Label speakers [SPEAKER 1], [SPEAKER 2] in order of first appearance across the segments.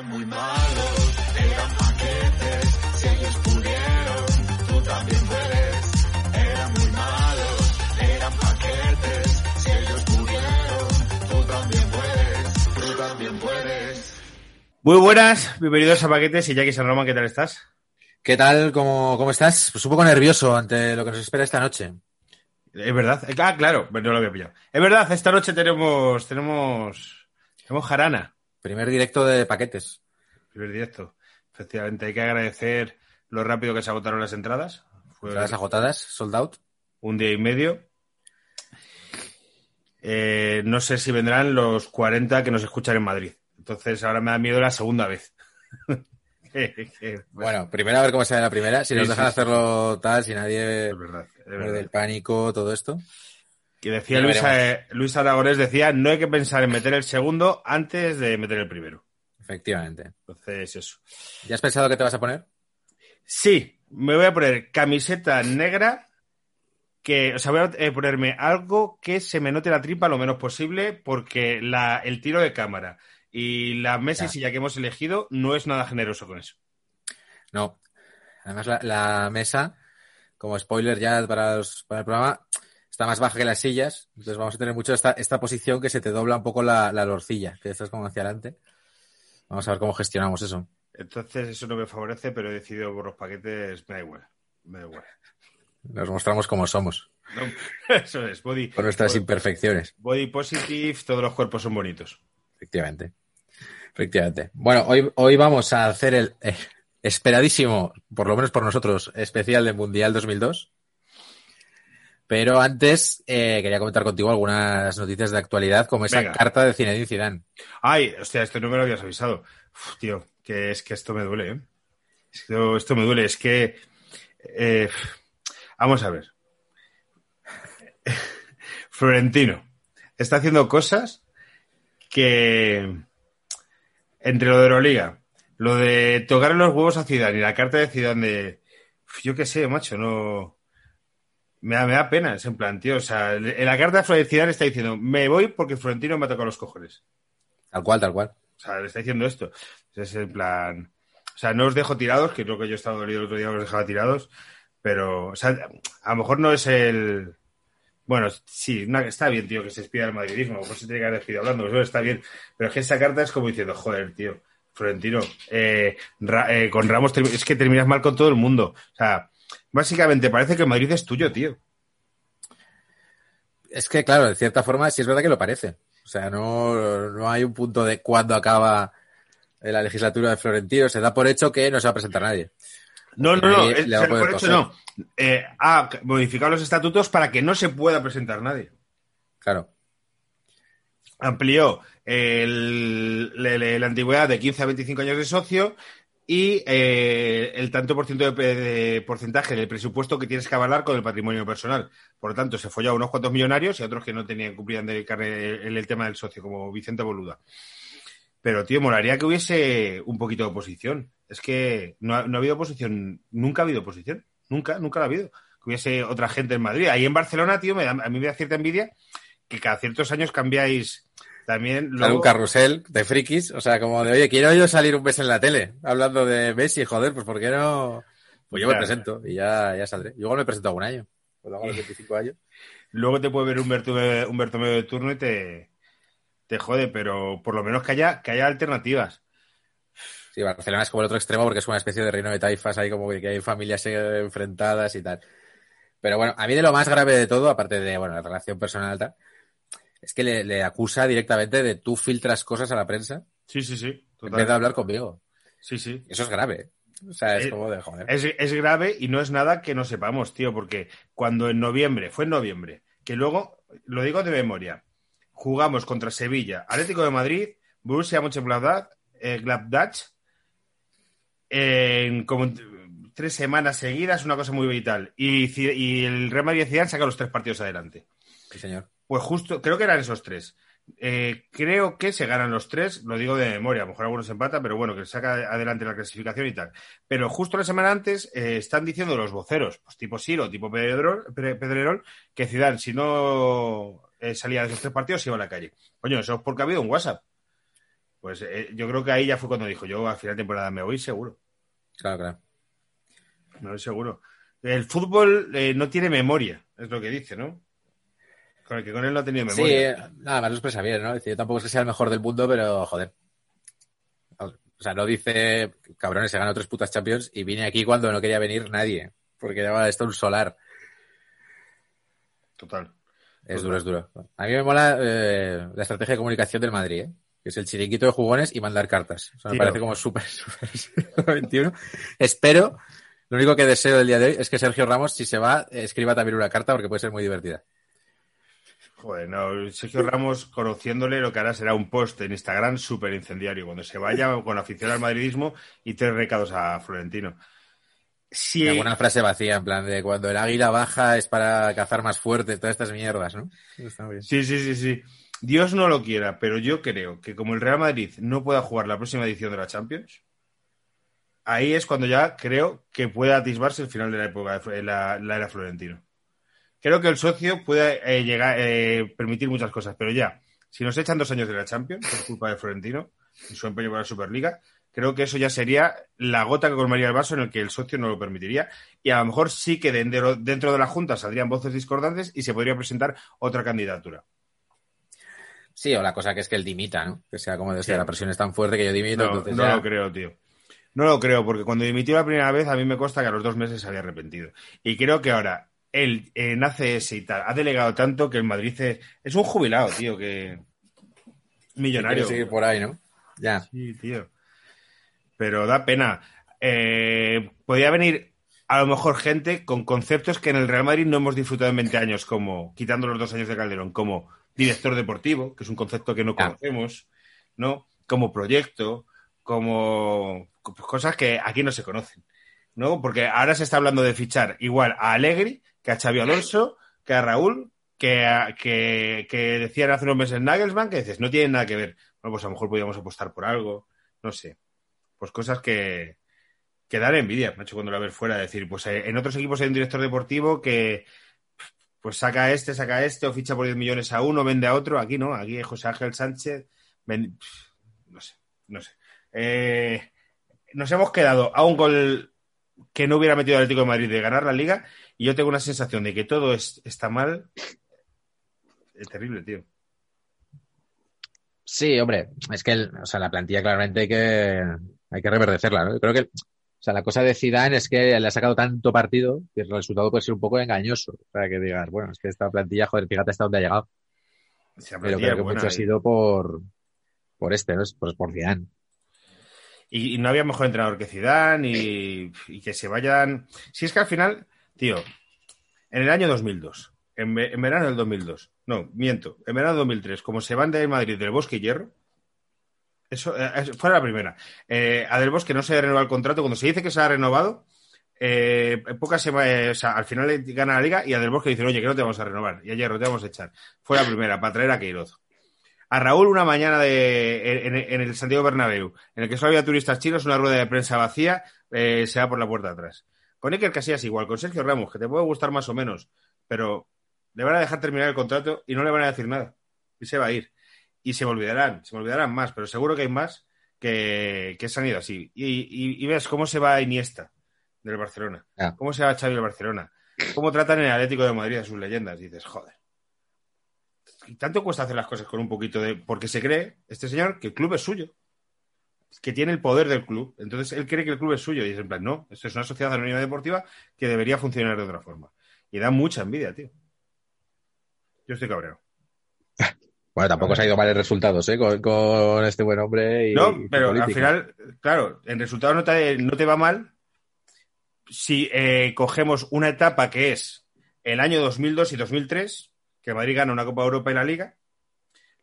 [SPEAKER 1] Eran muy malos, eran paquetes, si ellos pudieron, tú también puedes. Eran muy malos, eran paquetes, si ellos pudieron, tú también puedes, tú también puedes.
[SPEAKER 2] Muy buenas, bienvenidos a Paquetes y Jackie San Román, ¿qué tal estás?
[SPEAKER 3] ¿Qué tal? ¿Cómo, cómo estás? Pues un poco nervioso ante lo que nos espera esta noche.
[SPEAKER 2] Es verdad, ah, claro, no lo había pillado. Es verdad, esta noche tenemos, tenemos, tenemos jarana.
[SPEAKER 3] Primer directo de paquetes.
[SPEAKER 2] Primer directo. Efectivamente, hay que agradecer lo rápido que se agotaron las entradas. Fue
[SPEAKER 3] Entradas agotadas, sold out.
[SPEAKER 2] un día y medio. Eh, no sé si vendrán los 40 que nos escuchan en Madrid. Entonces ahora me da miedo la segunda vez. Que-
[SPEAKER 3] Bueno, primero a ver cómo sale la primera. Si
[SPEAKER 2] Sí,
[SPEAKER 3] nos dejan
[SPEAKER 2] sí.
[SPEAKER 3] hacerlo tal, si nadie
[SPEAKER 2] es verdad. es verdad.
[SPEAKER 3] el pánico, todo esto.
[SPEAKER 2] Que decía Luis, Luis Aragonés, decía, no hay que pensar en meter el segundo antes de meter el primero.
[SPEAKER 3] Efectivamente.
[SPEAKER 2] Entonces, eso.
[SPEAKER 3] ¿Ya has pensado qué te vas a poner?
[SPEAKER 2] Sí, me voy a poner camiseta negra, que, o sea, voy a eh, ponerme algo que se me note la tripa lo menos posible, porque la, el tiro de cámara y la mesa y
[SPEAKER 3] Ya.
[SPEAKER 2] silla que hemos elegido no es nada generoso con eso.
[SPEAKER 3] No. Además, la, la mesa, como spoiler ya para, los- para el programa, está más baja que las sillas. Entonces vamos a tener mucho esta, esta posición que se te dobla un poco la, la lorcilla, que estás como hacia adelante. Vamos a ver cómo gestionamos eso.
[SPEAKER 2] Entonces, eso no me favorece, pero he decidido por los paquetes, me da igual. Me da igual.
[SPEAKER 3] Nos mostramos como somos,
[SPEAKER 2] No, eso es, body,
[SPEAKER 3] con nuestras
[SPEAKER 2] body,
[SPEAKER 3] imperfecciones.
[SPEAKER 2] body positive, todos los cuerpos son bonitos.
[SPEAKER 3] Efectivamente. Efectivamente. Bueno, hoy, hoy vamos a hacer el eh, esperadísimo, por lo menos por nosotros, especial de Mundial 2002. Pero antes eh, quería comentar contigo algunas noticias de actualidad, como esa
[SPEAKER 2] Venga.
[SPEAKER 3] carta de Zinedine Zidane.
[SPEAKER 2] Ay, hostia, esto no me lo habías avisado. Uf, tío, que es que esto me duele, ¿eh? Esto, esto me duele, es que... eh, vamos a ver. Florentino está haciendo cosas que... Entre lo de Euroliga, lo de tocar los huevos a Zidane y la carta de Zidane de... Yo qué sé, macho, no... Me da, me da pena, es en plan, tío, o sea, en la carta Zidane está diciendo, me voy porque Florentino me ha tocado los cojones.
[SPEAKER 3] Tal cual, tal cual.
[SPEAKER 2] O sea, le está diciendo esto. Es en plan. O sea, no os dejo tirados, que creo que yo estaba dolido el otro día, os dejaba tirados. Pero, o sea, a lo mejor no es el. Bueno, sí, no, está bien, tío, que se despida del madridismo. A lo mejor se tiene que haber despedido hablando, eso está bien. Pero es que esa carta es como diciendo, joder, tío, Florentino, eh, Ra- eh, con Ramos es que terminas mal con todo el mundo. O sea, básicamente parece que Madrid es tuyo, tío.
[SPEAKER 3] Es que, claro, de cierta forma sí es verdad que lo parece. O sea, no, no hay un punto de cuándo acaba la legislatura de Florentino. Se da por hecho que no se va a presentar nadie.
[SPEAKER 2] No, no, no, es-
[SPEAKER 3] va a
[SPEAKER 2] por hecho no. Eh, ha modificado los estatutos para que no se pueda presentar nadie.
[SPEAKER 3] Claro.
[SPEAKER 2] amplió el- la antigüedad de 15 a 25 años de socio y eh, el tanto por ciento de, porcentaje del presupuesto que tienes que avalar con el patrimonio personal. Por lo tanto, se folló a unos cuantos millonarios y a otros que no tenían cumplían de carne el, el tema del socio, como Vicente Boluda. Pero, tío, molaría que hubiese un poquito de oposición. Es que no ha, no ha habido oposición, nunca ha habido oposición. Nunca, nunca la ha habido. Que hubiese otra gente en Madrid. Ahí en Barcelona, tío, me da- a mí me da cierta envidia que cada ciertos años cambiáis también luego-
[SPEAKER 3] un carrusel de frikis, o sea, como de, oye, quiero yo salir un mes en la tele hablando de Messi, joder, pues ¿por qué no? Pues yo me presento y ya, ya saldré. Yo igual me presento algún año, cuando hago los 25 años.
[SPEAKER 2] Luego te puede ver un Bertomeu, un Bertomeu de turno y te, te jode, pero por lo menos que haya, que haya alternativas.
[SPEAKER 3] Sí, Barcelona es como el otro extremo porque es una especie de reino de taifas, ahí como que hay familias eh, enfrentadas y tal. Pero bueno, a mí de lo más grave de todo, aparte de, bueno, la relación personal tal, es que le, le acusa directamente de tú filtras cosas a la prensa
[SPEAKER 2] Sí, sí, sí.
[SPEAKER 3] en vez de hablar conmigo.
[SPEAKER 2] Sí, sí.
[SPEAKER 3] Eso es grave. O sea, es
[SPEAKER 2] Eh,
[SPEAKER 3] como de joder.
[SPEAKER 2] Es, es grave y no es nada que no sepamos, tío, porque cuando en noviembre, fue en noviembre, que luego, lo digo de memoria, jugamos contra Sevilla, Atlético de Madrid, Borussia Mönchengladbach, eh, Gladbach, en como tres semanas seguidas, una cosa muy vital. Y el Real Madrid Zidane saca los tres partidos adelante.
[SPEAKER 3] Sí, señor.
[SPEAKER 2] Pues justo, creo que eran esos tres. Eh, creo que se ganan los tres, lo digo de memoria, a lo mejor algunos empatan, pero bueno, que saca adelante la clasificación y tal. Pero justo la semana antes eh, están diciendo los voceros, pues tipo Siro, tipo Pedrerol, Pe- Pedrerol, que Zidane, si no eh, salía de esos tres partidos, se iba a la calle. Coño, eso es porque ha habido un WhatsApp. Pues yo creo que ahí ya fue cuando dijo, yo al final de temporada me voy seguro.
[SPEAKER 3] Claro, claro.
[SPEAKER 2] Me voy seguro. El fútbol no tiene memoria, es lo que dice, ¿no? Con el que con él no ha tenido
[SPEAKER 3] Sí,
[SPEAKER 2] memoria.
[SPEAKER 3] eh, nada más lo expresa bien, ¿no? Dice, yo tampoco es que sea el mejor del mundo, pero joder. O sea, no dice, cabrones, se ganó tres putas Champions y vine aquí cuando no quería venir nadie. Porque llevaba esto un solar.
[SPEAKER 2] Total.
[SPEAKER 3] Es duro, es duro. A mí me mola eh, la estrategia de comunicación del Madrid, ¿eh? que es el chiringuito de jugones y mandar cartas. O sea, me parece como súper, súper siglo XXI. Espero, lo único que deseo del día de hoy es que Sergio Ramos, si se va, escriba también una carta porque puede ser muy divertida.
[SPEAKER 2] Joder, no, Sergio Ramos, conociéndole, lo que hará será un post en Instagram súper incendiario. Cuando se vaya con afición al madridismo y tres recados a Florentino.
[SPEAKER 3] Y alguna frase vacía, en plan de cuando el águila baja es para cazar más fuerte, todas estas mierdas, ¿no? Está muy bien.
[SPEAKER 2] Sí, sí, sí, sí. Dios no lo quiera, pero yo creo que como el Real Madrid no pueda jugar la próxima edición de la Champions, ahí es cuando ya creo que puede atisbarse el final de la época de la, la era Florentino. Creo que el socio puede eh, llegar, eh, permitir muchas cosas, pero ya, si nos echan dos años de la Champions por culpa de Florentino y su empeño por la Superliga, creo que eso ya sería la gota que colmaría el vaso en el que el socio no lo permitiría. Y a lo mejor sí que dentro, dentro de la Junta saldrían voces discordantes y se podría presentar otra candidatura.
[SPEAKER 3] Sí, o la cosa que es que él dimita, ¿no? Que sea como de
[SPEAKER 2] Sí.
[SPEAKER 3] la presión es tan fuerte que yo dimito,
[SPEAKER 2] No,
[SPEAKER 3] entonces
[SPEAKER 2] no
[SPEAKER 3] ya-
[SPEAKER 2] lo creo, tío. No lo creo, porque cuando dimitió la primera vez, a mí me consta que a los dos meses se había arrepentido. Y creo que ahora él en ACS y tal ha delegado tanto que el Madrid es, es un jubilado, tío, que. Millonario.
[SPEAKER 3] Por ahí, ¿no? Ya.
[SPEAKER 2] Sí, tío. Pero da pena. Eh, podría venir a lo mejor gente con conceptos que en el Real Madrid no hemos disfrutado en 20 años, como, quitando los dos años de Calderón, como director deportivo, que es un concepto que no conocemos, ¿no? Como proyecto, como pues, cosas que aquí no se conocen, ¿no? Porque ahora se está hablando de fichar igual a Alegri, que a Xavi Alonso, que a Raúl, que, a- que, decían hace unos meses Nagelsmann, que dices, no tienen nada que ver. Bueno, pues a lo mejor podríamos apostar por algo, no sé. Pues cosas que, que dan envidia, macho, cuando la ves fuera. Decir, pues eh, en otros equipos hay un director deportivo que pues saca a este, saca a este, o ficha por 10 millones a uno, vende a otro. Aquí no, aquí es José Ángel Sánchez. no sé, no sé. Eh, nos hemos quedado a un gol que no hubiera metido el Atlético de Madrid de ganar la liga y yo tengo una sensación de que todo es- está mal. Es terrible, tío.
[SPEAKER 3] Sí, hombre, es que el- o sea, la plantilla claramente hay que, hay que reverdecerla, ¿no? Yo creo que, o sea, la cosa de Zidane es que le ha sacado tanto partido que el resultado puede ser un poco engañoso. Para que digas, bueno, es que esta plantilla, joder, fíjate hasta dónde ha llegado. Pero creo que mucho ha sido por, por este, ¿no? Por, por Zidane.
[SPEAKER 2] Y, y no había mejor entrenador que Zidane y, y que se vayan. Si es que al final, tío, en el año 2002, en, en verano del 2002, no, miento, en verano del 2003, como se van de Madrid del Bosque y Hierro, eso eh, fue la primera. Eh, a Del Bosque no se renovado el contrato. Cuando se dice que se ha renovado, eh, pocas semanas, o sea, al final gana la liga y a Del Bosque dicen, oye, que no te vamos a renovar. Y a Hierro te vamos a echar. Fue la primera, para traer a Queiroz. A Raúl una mañana de, en, el Santiago Bernabéu, en el que solo había turistas chinos, una rueda de prensa vacía, eh, se va por la puerta atrás. Con Iker Casillas igual, con Sergio Ramos, que te puede gustar más o menos, pero le van a dejar terminar el contrato y no le van a decir nada. Y se va a ir. Y se me olvidarán, se me olvidarán más, pero seguro que hay más que, que se han ido así. Y, y- y ves cómo se va Iniesta del Barcelona, cómo se va Xavi del Barcelona, cómo tratan en el Atlético de Madrid a sus leyendas. Y dices, joder. Y tanto cuesta hacer las cosas con un poquito de. Porque se cree, este señor, que el club es suyo. Que tiene el poder del club. Entonces él cree que el club es suyo. Y es en plan, no, esto es una sociedad anónima deportiva que debería funcionar de otra forma. Y da mucha envidia, tío. Yo estoy cabreado.
[SPEAKER 3] Bueno, tampoco se ha ido mal el resultados, ¿eh? Con, con este buen hombre y,
[SPEAKER 2] No,
[SPEAKER 3] y
[SPEAKER 2] pero al final, claro, en resultado no te, no te va mal si eh, cogemos una etapa que es el año 2002 y 2003, que Madrid gana una Copa de Europa y la Liga.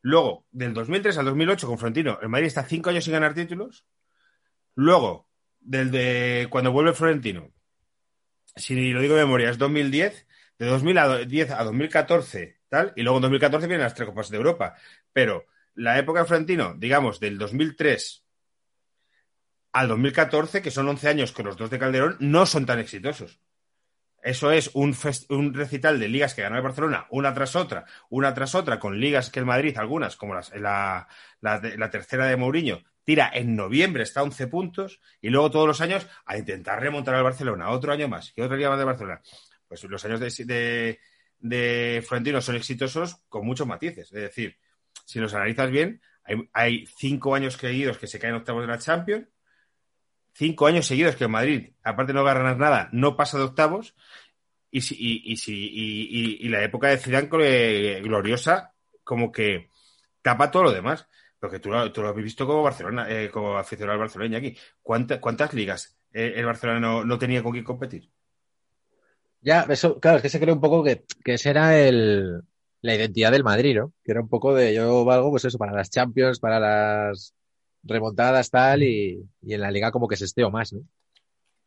[SPEAKER 2] Luego, del 2003 al 2008, con Florentino, el Madrid está cinco años sin ganar títulos. Luego, del de cuando vuelve Florentino, si lo digo de memoria, es 2010, de 2010 a 2014, tal, y luego en 2014 vienen las tres Copas de Europa. Pero la época de Florentino, digamos, del 2003 al 2014, que son 11 años con los dos de Calderón, no son tan exitosos. Eso es un, un recital de ligas que ganó el Barcelona una tras otra, una tras otra, con ligas que el Madrid, algunas, como las- la, la, la tercera de Mourinho, tira en noviembre, está a 11 puntos, y luego todos los años a intentar remontar al Barcelona, otro año más, y otra liga más de Barcelona. Pues los años de, de, de Florentino son exitosos con muchos matices. Es decir, si los analizas bien, hay, hay cinco años seguidos que se caen octavos de la Champions, cinco años seguidos que en Madrid, aparte de no ganar nada, no pasa de octavos, y, si, y, y, si, y, la época de Zidane gloriosa como que tapa todo lo demás. Porque tú, tú lo has visto como Barcelona, eh, como aficionado al Barcelona aquí. ¿Cuánta- ¿Cuántas ligas eh, el Barcelona no, no tenía con quién competir?
[SPEAKER 3] Ya, eso, claro, es que se cree un poco que, que esa era el, la identidad del Madrid, ¿no? Que era un poco de yo valgo, pues eso, para las Champions, para las remontadas, tal, y, y en la liga como que se esteo más, ¿no?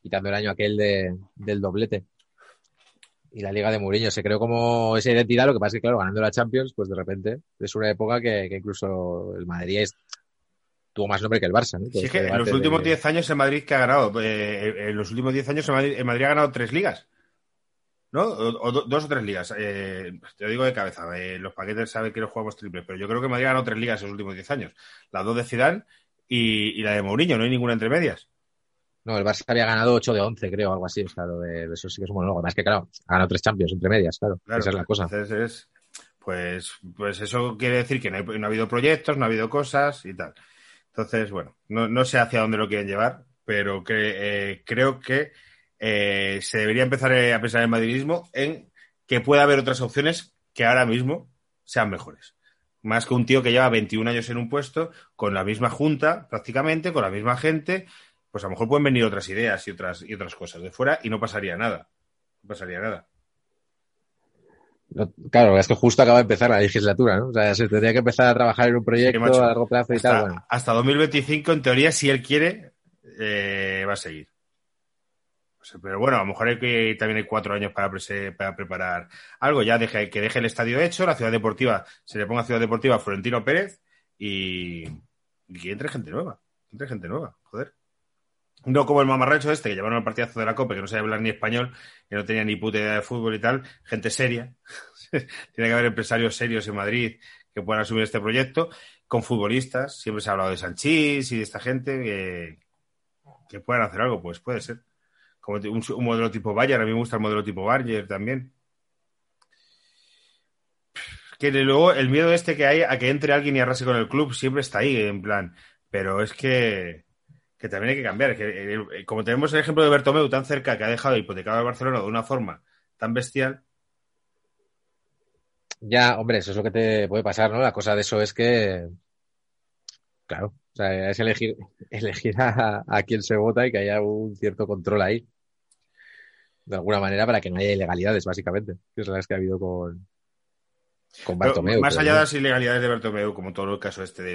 [SPEAKER 3] Quitando el año aquel de, del doblete. Y la liga de Mourinho se creó como esa identidad, lo que pasa es que, claro, ganando la Champions, pues de repente es una época que, que incluso el Madrid es, tuvo más nombre que el Barça, ¿no?
[SPEAKER 2] Sí, es
[SPEAKER 3] este
[SPEAKER 2] que en los últimos
[SPEAKER 3] de-
[SPEAKER 2] 10 años el Madrid que ha ganado, eh, en los últimos 10 años el Madrid, el Madrid ha ganado tres ligas. ¿No? O, o do- dos o tres ligas. Eh, te lo digo de cabeza. eh, los paquetes saben que no jugamos triples, pero yo creo que Madrid ha ganado tres ligas en los últimos 10 años. Las dos de Zidane y, y la de Mourinho, no hay ninguna entre medias.
[SPEAKER 3] No, el Barça había ganado 8 de 11, creo, algo así. O sea, lo de, eso sí que es un monólogo. Además que, claro, ha ganado tres Champions entre medias, claro.
[SPEAKER 2] Claro,
[SPEAKER 3] Esa es la cosa.
[SPEAKER 2] Entonces es, pues, pues eso quiere decir que no, hay- no ha habido proyectos, no ha habido cosas y tal. Entonces, bueno, no, no sé hacia dónde lo quieren llevar, pero que, eh, creo que eh, se debería empezar eh, a pensar en el madridismo en que pueda haber otras opciones que ahora mismo sean mejores. Más que un tío que lleva 21 años en un puesto, con la misma junta, prácticamente, con la misma gente, pues a lo mejor pueden venir otras ideas y otras, y otras cosas de fuera y no pasaría nada. No pasaría nada.
[SPEAKER 3] No, claro, es que justo acaba de empezar la legislatura, ¿no? O sea, se tendría que empezar a trabajar en un proyecto a largo plazo y
[SPEAKER 2] hasta,
[SPEAKER 3] tal. Bueno,
[SPEAKER 2] hasta 2025, en teoría, si él quiere, eh, va a seguir. Pero bueno, a lo mejor hay que, también hay cuatro años para, preparar algo. Ya que deje el estadio hecho, la ciudad deportiva, se le ponga ciudad deportiva a Florentino Pérez y, entre gente nueva. Entre gente nueva, joder. No como el mamarracho este que llevaron al partidazo de la COPE, que no sabía hablar ni español, que no tenía ni puta idea de fútbol y tal. Gente seria. Tiene que haber empresarios serios en Madrid que puedan asumir este proyecto con futbolistas. Siempre se ha hablado de Sanchís y de esta gente que, que puedan hacer algo, pues puede ser. Un, modelo tipo Bayer, a mí me gusta el modelo tipo Bayer también. Que luego el miedo este que hay a que entre alguien y arrase con el club siempre está ahí, en plan. Pero es que, que también hay que cambiar. Que, eh, como tenemos el ejemplo de Bertomeu tan cerca que ha dejado hipotecado al Barcelona de una forma tan bestial,
[SPEAKER 3] ya, hombre, eso es lo que te puede pasar, ¿no? La cosa de eso es que, claro, o sea, es elegir, elegir a, a quién se vota y que haya un cierto control ahí. De alguna manera para que no haya ilegalidades, básicamente, que es las que ha habido con, con
[SPEAKER 2] Pero
[SPEAKER 3] Bartomeu.
[SPEAKER 2] más allá de las ilegalidades de Bertomeu, como todo el caso este de,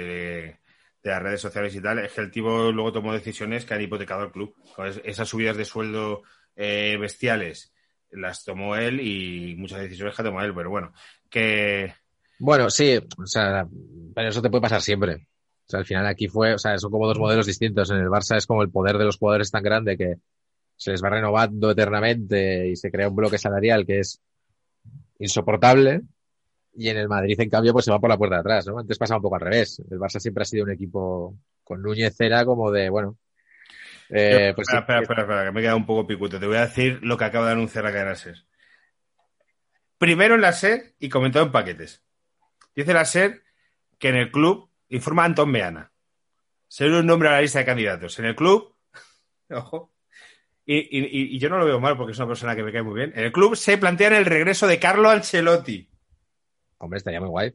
[SPEAKER 2] de las redes sociales y tal, es que el tipo luego tomó decisiones que han hipotecado al club. Esas subidas de sueldo eh, bestiales las tomó él y muchas decisiones que ha tomado él, pero bueno, que
[SPEAKER 3] Bueno, sí, o sea, pero eso te puede pasar siempre. O sea, al final aquí fue, o sea, son como dos modelos distintos. En el Barça es como el poder de los jugadores tan grande que se les va renovando eternamente y se crea un bloque salarial que es insoportable. Y en el Madrid, en cambio, pues se va por la puerta de atrás, ¿no? Antes pasaba un poco al revés. El Barça siempre ha sido un equipo con Núñez era como de, bueno, eh, pues
[SPEAKER 2] espera, espera, espera, espera, que me he quedado un poco picuto. Te voy a decir lo que acaba de anunciar la cadena SER. Primero en la SER y comentado en paquetes. Dice la SER que en el club informa Antón Meana. Ser un nombre a la lista de candidatos. En el club, ojo, y, y- y yo no lo veo mal porque es una persona que me cae muy bien. En el club se plantea el regreso de Carlo Ancelotti.
[SPEAKER 3] hombre, estaría muy guay.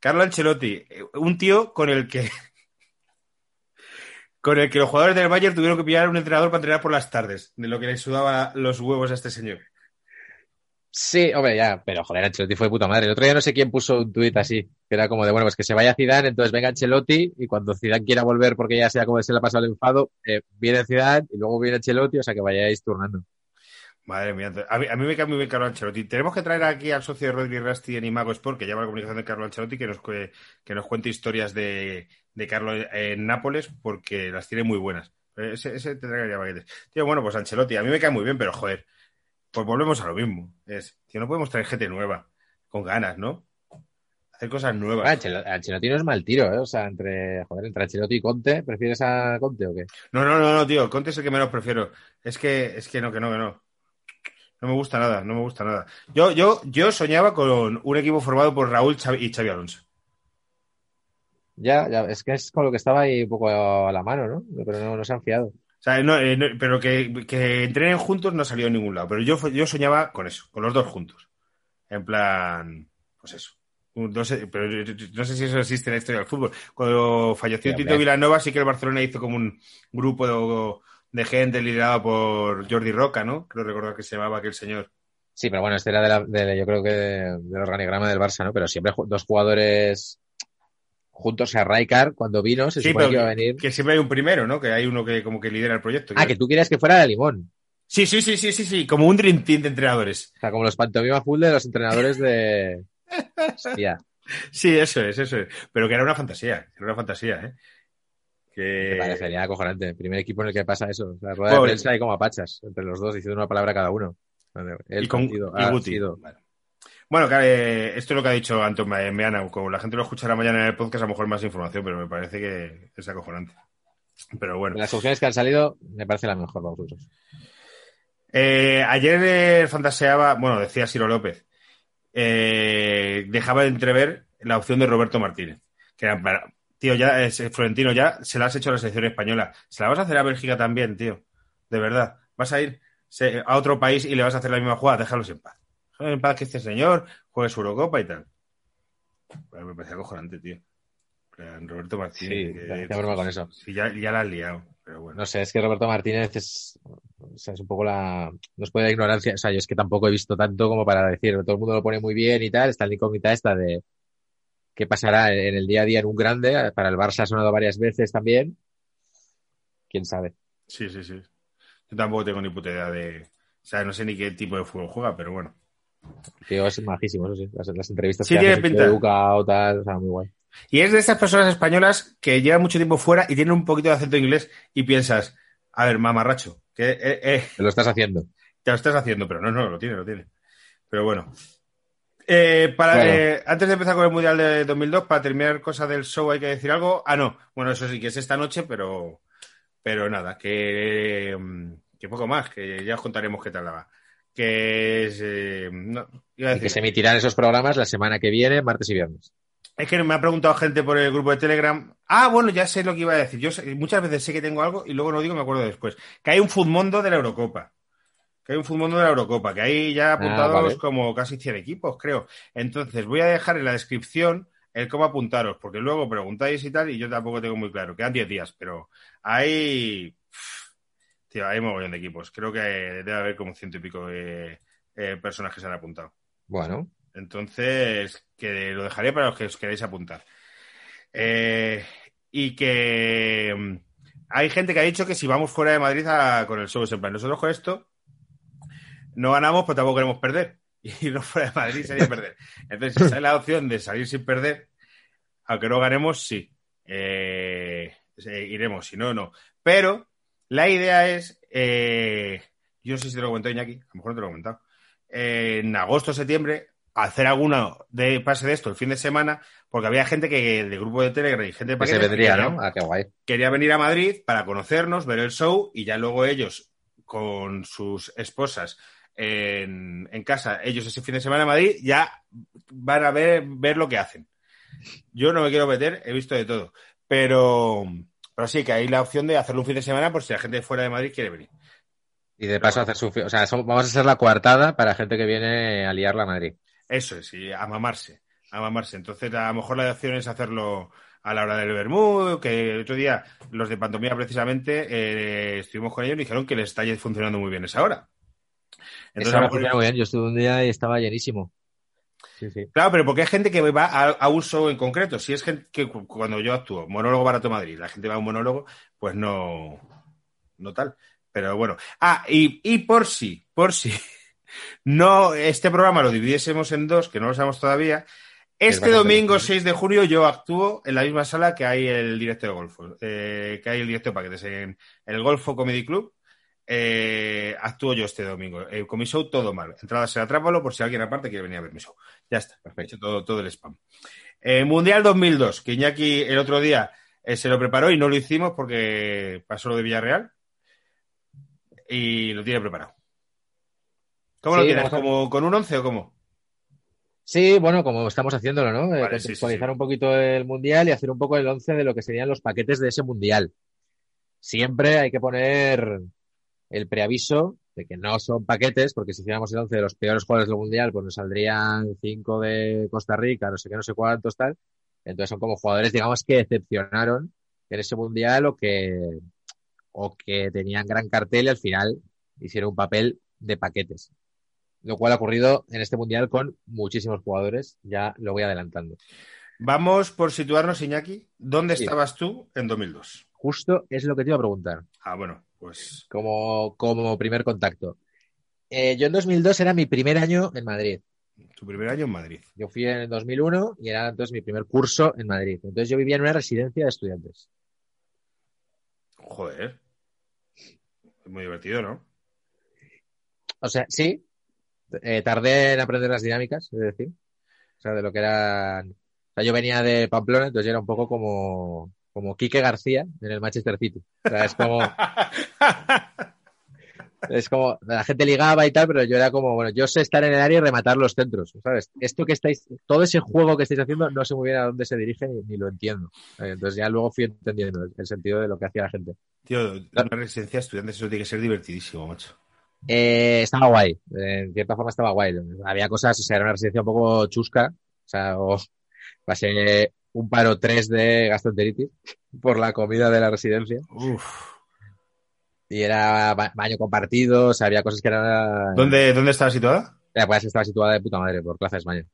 [SPEAKER 2] Carlo Ancelotti, un tío con el que con el que los jugadores del Bayern tuvieron que pillar a un entrenador para entrenar por las tardes, de lo que le sudaba los huevos a este señor.
[SPEAKER 3] Sí, hombre, ya, pero joder, Ancelotti fue de puta madre. El otro día no sé quién puso un tuit así, que era como de, bueno, pues que se vaya Zidane, entonces venga Ancelotti y cuando Zidane quiera volver porque ya sea como se le ha pasado el enfado, eh, viene Zidane y luego viene Ancelotti, o sea que vayáis turnando.
[SPEAKER 2] Madre mía, a mí, me cae muy bien Carlo Ancelotti. Tenemos que traer aquí al socio de Rodri Rasti en Imago Sport, que lleva la comunicación de Carlo Ancelotti, que nos, que nos cuente historias de, de Carlo en Nápoles, porque las tiene muy buenas. Ese, tendrá que paquetes. Tío, bueno, pues Ancelotti, a mí me cae muy bien, pero joder, pues volvemos a lo mismo. Es, tío, no podemos traer gente nueva, con ganas, ¿no? Hacer cosas nuevas.
[SPEAKER 3] Ah, Ancelotti no es mal tiro, ¿eh? O sea, entre, joder, entre Ancelotti y Conte, ¿prefieres a Conte o qué?
[SPEAKER 2] No, no, no, no, tío. Conte es el que menos prefiero. Es que, es que no, que no, que no. No me gusta nada, no me gusta nada. Yo, yo, yo soñaba con un equipo formado por Raúl y Xavi Alonso.
[SPEAKER 3] Ya, ya, es que es con lo que estaba ahí un poco a la mano, ¿no? Pero no, no se han fiado.
[SPEAKER 2] O sea, no, eh, no, pero que, que entrenen juntos no salió en ningún lado. Pero yo, yo soñaba con eso, con los dos juntos. En plan, pues eso. No sé, pero no sé si eso existe en la historia del fútbol. Cuando falleció Tito. Vilanova, sí que el Barcelona hizo como un grupo de, de gente liderado por Jordi Roca, ¿no? Creo recordar que se llamaba aquel señor.
[SPEAKER 3] Sí, pero bueno, este era de la, de- yo creo que de- del organigrama del Barça, ¿no? Pero siempre dos jugadores juntos a Raikar cuando vino, se
[SPEAKER 2] Sí,
[SPEAKER 3] supone que iba a venir.
[SPEAKER 2] Que siempre hay un primero, ¿no? Que hay uno que como que lidera el proyecto.
[SPEAKER 3] Ah, que tú querías que fuera de Limón.
[SPEAKER 2] Sí, sí, sí, sí, sí, sí. Como un Dream Team de entrenadores.
[SPEAKER 3] O sea, como los pantomima full de los entrenadores de... Hostia.
[SPEAKER 2] Sí, eso es, eso es. Pero que era una fantasía, era una fantasía, ¿eh? Que...
[SPEAKER 3] Me parecería acojonante. Primer equipo en el que pasa eso. La rueda de prensa hay como a pachas entre los dos diciendo una palabra cada uno. El
[SPEAKER 2] y con
[SPEAKER 3] partido
[SPEAKER 2] y
[SPEAKER 3] ha
[SPEAKER 2] Guti.
[SPEAKER 3] sido-
[SPEAKER 2] Bueno, Bueno, eh, esto es lo que ha dicho Anton Me- Meana. Como la gente lo escuchará mañana en el podcast, a lo mejor más información, pero me parece que es acojonante. Pero bueno.
[SPEAKER 3] Las opciones que han salido, me parece la mejor para vosotros.
[SPEAKER 2] Eh, ayer eh, fantaseaba, bueno, decía Ciro López, eh, dejaba de entrever la opción de Roberto Martínez. Que era, para- tío, ya, es, Florentino, ya se la has hecho a la selección española. Se la vas a hacer a Bélgica también, tío. De verdad. Vas a ir a otro país y le vas a hacer la misma jugada. Déjalos en paz. En paz que este señor juegue su Eurocopa y tal. Me parece acojonante, tío. Roberto Martínez.
[SPEAKER 3] Sí,
[SPEAKER 2] que-
[SPEAKER 3] broma con eso.
[SPEAKER 2] Sí, ya, ya la has liado. Pero bueno.
[SPEAKER 3] No sé, es que Roberto Martínez es, o sea, es un poco la, nos puede la ignorancia, o sea, yo es que tampoco he visto tanto como para decir, todo el mundo lo pone muy bien y tal, está la incógnita esta de qué pasará en el día a día en un grande, para el Barça ha sonado varias veces también, quién sabe.
[SPEAKER 2] Sí, sí, sí. Yo tampoco tengo ni puta idea de. O sea, no sé ni qué tipo de fútbol juega, pero bueno.
[SPEAKER 3] Tío, es majísimo, eso sí, las, las entrevistas
[SPEAKER 2] Sí,
[SPEAKER 3] que
[SPEAKER 2] tiene
[SPEAKER 3] hace
[SPEAKER 2] pinta.
[SPEAKER 3] educado, tal, o sea, muy guay.
[SPEAKER 2] Y es de estas personas españolas que llevan mucho tiempo fuera y tienen un poquito de acento inglés y piensas, a ver, mamarracho, que eh, eh,
[SPEAKER 3] Te lo estás haciendo.
[SPEAKER 2] te lo estás haciendo, pero no, no, lo tiene, lo tiene. Pero bueno. Eh, para,
[SPEAKER 3] Bueno.
[SPEAKER 2] eh, antes de empezar con el Mundial de 2002, para terminar cosas del show hay que decir algo. Ah, no, bueno, eso sí que es esta noche, pero, pero nada, que, mm, que poco más, que ya os contaremos qué tal la va. Que es... eh, no, iba a
[SPEAKER 3] Y que
[SPEAKER 2] decir-
[SPEAKER 3] se emitirán esos programas la semana que viene, martes y viernes.
[SPEAKER 2] Es que me ha preguntado gente por el grupo de Telegram. Ah, bueno, ya sé lo que iba a decir. Yo sé- muchas veces sé que tengo algo y luego no digo, me acuerdo después. Que hay un Futmundo de la Eurocopa. Que hay un Futmundo de la Eurocopa. Que hay ya apuntados
[SPEAKER 3] Ah, vale.
[SPEAKER 2] como casi 100 equipos, creo. Entonces, voy a dejar en la descripción el cómo apuntaros, porque luego preguntáis y tal, y yo tampoco tengo muy claro. Quedan 10 días, pero hay. Tío, hay un mogollón de equipos. Creo que debe haber como ciento y pico de eh, personas que se han apuntado.
[SPEAKER 3] Bueno,
[SPEAKER 2] Entonces, que lo dejaré para los que os queráis apuntar. Eh, y que mm, hay gente que ha dicho que si vamos fuera de Madrid a- con el show, en plan, nosotros con esto no ganamos, pero tampoco queremos perder. Y irnos fuera de Madrid sería perder. Entonces, si sale la opción de salir sin perder, aunque no ganemos, sí. Eh, eh, iremos, si no, no. Pero la idea es, eh, yo no sé si te lo comentó Iñaki, a lo mejor no te lo he comentado, eh, en agosto, septiembre, hacer alguno de pase de esto el fin de semana, porque había gente que de grupo de Telegram y gente de
[SPEAKER 3] que se
[SPEAKER 2] paquetes
[SPEAKER 3] vendría,
[SPEAKER 2] quería-
[SPEAKER 3] ¿no? Ah, qué guay.
[SPEAKER 2] quería venir a Madrid para conocernos, ver el show y ya luego ellos con sus esposas en, en casa, ellos ese fin de semana en Madrid, ya van a ver, ver lo que hacen. Yo no me quiero meter, he visto de todo, pero, pero sí que hay la opción de hacerlo un fin de semana por si la gente fuera de Madrid quiere venir.
[SPEAKER 3] Y de paso hacer su... O sea, vamos a ser la coartada para gente que viene a liarla a Madrid.
[SPEAKER 2] Eso es, y a mamarse, a mamarse. Entonces, a lo mejor la opción es hacerlo a la hora del Bermud, que el otro día los de Pantomima precisamente eh, estuvimos con ellos y dijeron que les está funcionando muy bien esa hora. Entonces,
[SPEAKER 3] Esa
[SPEAKER 2] a lo
[SPEAKER 3] hora
[SPEAKER 2] mejor-
[SPEAKER 3] funciona muy bien. Yo estuve un día y estaba llenísimo. Sí, sí.
[SPEAKER 2] Claro, pero porque hay gente que va a, a un show en concreto. Si es gente que cu- cuando yo actúo, monólogo barato Madrid, la gente va a un monólogo, pues no, no tal. Pero bueno. Ah, y, y por si, por si no este programa lo dividiésemos en dos, que no lo sabemos todavía. Este domingo
[SPEAKER 3] difícil.
[SPEAKER 2] 6 de junio yo actúo en la misma sala que hay el directo de Golfo, eh, que hay el directo de paquetes en el Golfo Comedy Club. Eh, actúo yo este domingo. Eh, con mi show todo mal. Entradas en Atrápalo por si alguien aparte quiere venir a ver mi show. Ya está, perfecto. Todo, todo el spam. Eh, Mundial 2002, que Iñaki el otro día eh, se lo preparó y no lo hicimos porque pasó lo de Villarreal. Y lo tiene preparado. ¿Cómo lo tienes? ¿Como con un 11 o cómo?
[SPEAKER 3] Sí, bueno, como estamos haciéndolo, ¿no?
[SPEAKER 2] Vale, sí,
[SPEAKER 3] contextualizar
[SPEAKER 2] sí.
[SPEAKER 3] un poquito el mundial y hacer un poco el once de lo que serían los paquetes de ese mundial. Siempre hay que poner el preaviso de que no son paquetes, porque si hiciéramos el once de los peores jugadores del mundial, pues nos saldrían cinco de Costa Rica, no sé qué, no sé cuántos, tal. Entonces son como jugadores, digamos, que decepcionaron en ese mundial o que, o que tenían gran cartel y al final hicieron un papel de paquetes lo cual ha ocurrido en este mundial con muchísimos jugadores, ya lo voy adelantando.
[SPEAKER 2] Vamos por situarnos, Iñaki. ¿Dónde
[SPEAKER 3] Sí.
[SPEAKER 2] estabas tú en 2002?
[SPEAKER 3] Justo es lo que te iba a preguntar,
[SPEAKER 2] Ah, bueno, pues
[SPEAKER 3] como, como primer contacto. Eh, yo en 2002 era mi primer año en Madrid.
[SPEAKER 2] tu primer año en Madrid.
[SPEAKER 3] Yo fui en 2001 y era entonces mi primer curso en Madrid. Entonces yo vivía en una residencia de estudiantes.
[SPEAKER 2] Joder. Es muy divertido, ¿no?
[SPEAKER 3] O sea, sí, eh, tardé en aprender las dinámicas, es decir, o sea, de lo que eran... O sea, yo venía de Pamplona, entonces era un poco como, como Quique García en el Manchester City. O sea, es como... Es como, la gente ligaba y tal, pero yo era como, bueno, yo sé estar en el área y rematar los centros, ¿sabes? Esto que estáis, todo ese juego que estáis haciendo, no sé muy bien a dónde se dirige ni, ni lo entiendo. Eh, Entonces ya luego fui entendiendo el, el sentido de lo que hacía la gente.
[SPEAKER 2] Tío, una residencia de estudiantes, eso tiene que ser divertidísimo, macho.
[SPEAKER 3] Eh, estaba guay, en cierta forma estaba guay. Había cosas, o sea, era una residencia un poco chusca, o sea, o pasé un paro 3 de gastroenteritis por la comida de la residencia
[SPEAKER 2] Uf.
[SPEAKER 3] y era ba- baño compartido, o sea, había cosas que eran...
[SPEAKER 2] ¿Dónde, ¿Dónde estaba situada?
[SPEAKER 3] La pues estaba situada de puta madre por Plaza de España.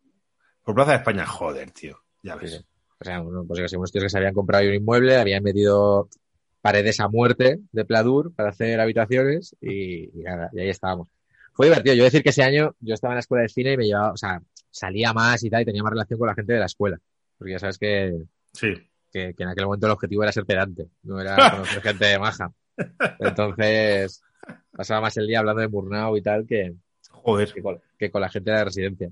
[SPEAKER 2] Por Plaza de España. Joder, tío. Ya ves.
[SPEAKER 3] sí. O sea, bueno, pues que unos tíos que se habían comprado ahí un inmueble, habían metido paredes a muerte de pladur para hacer habitaciones y, y nada, y ahí estábamos. Fue divertido. Yo decir que ese año yo estaba en la escuela de cine y me llevaba, o sea, salía más y tal y tenía más relación con la gente de la escuela. Porque ya sabes que,
[SPEAKER 2] Sí.
[SPEAKER 3] que, que en aquel momento el objetivo era ser pedante, no era conocer gente maja. Entonces, pasaba más el día hablando de Murnau y tal que,
[SPEAKER 2] Joder.
[SPEAKER 3] que, con, que con la gente de la residencia.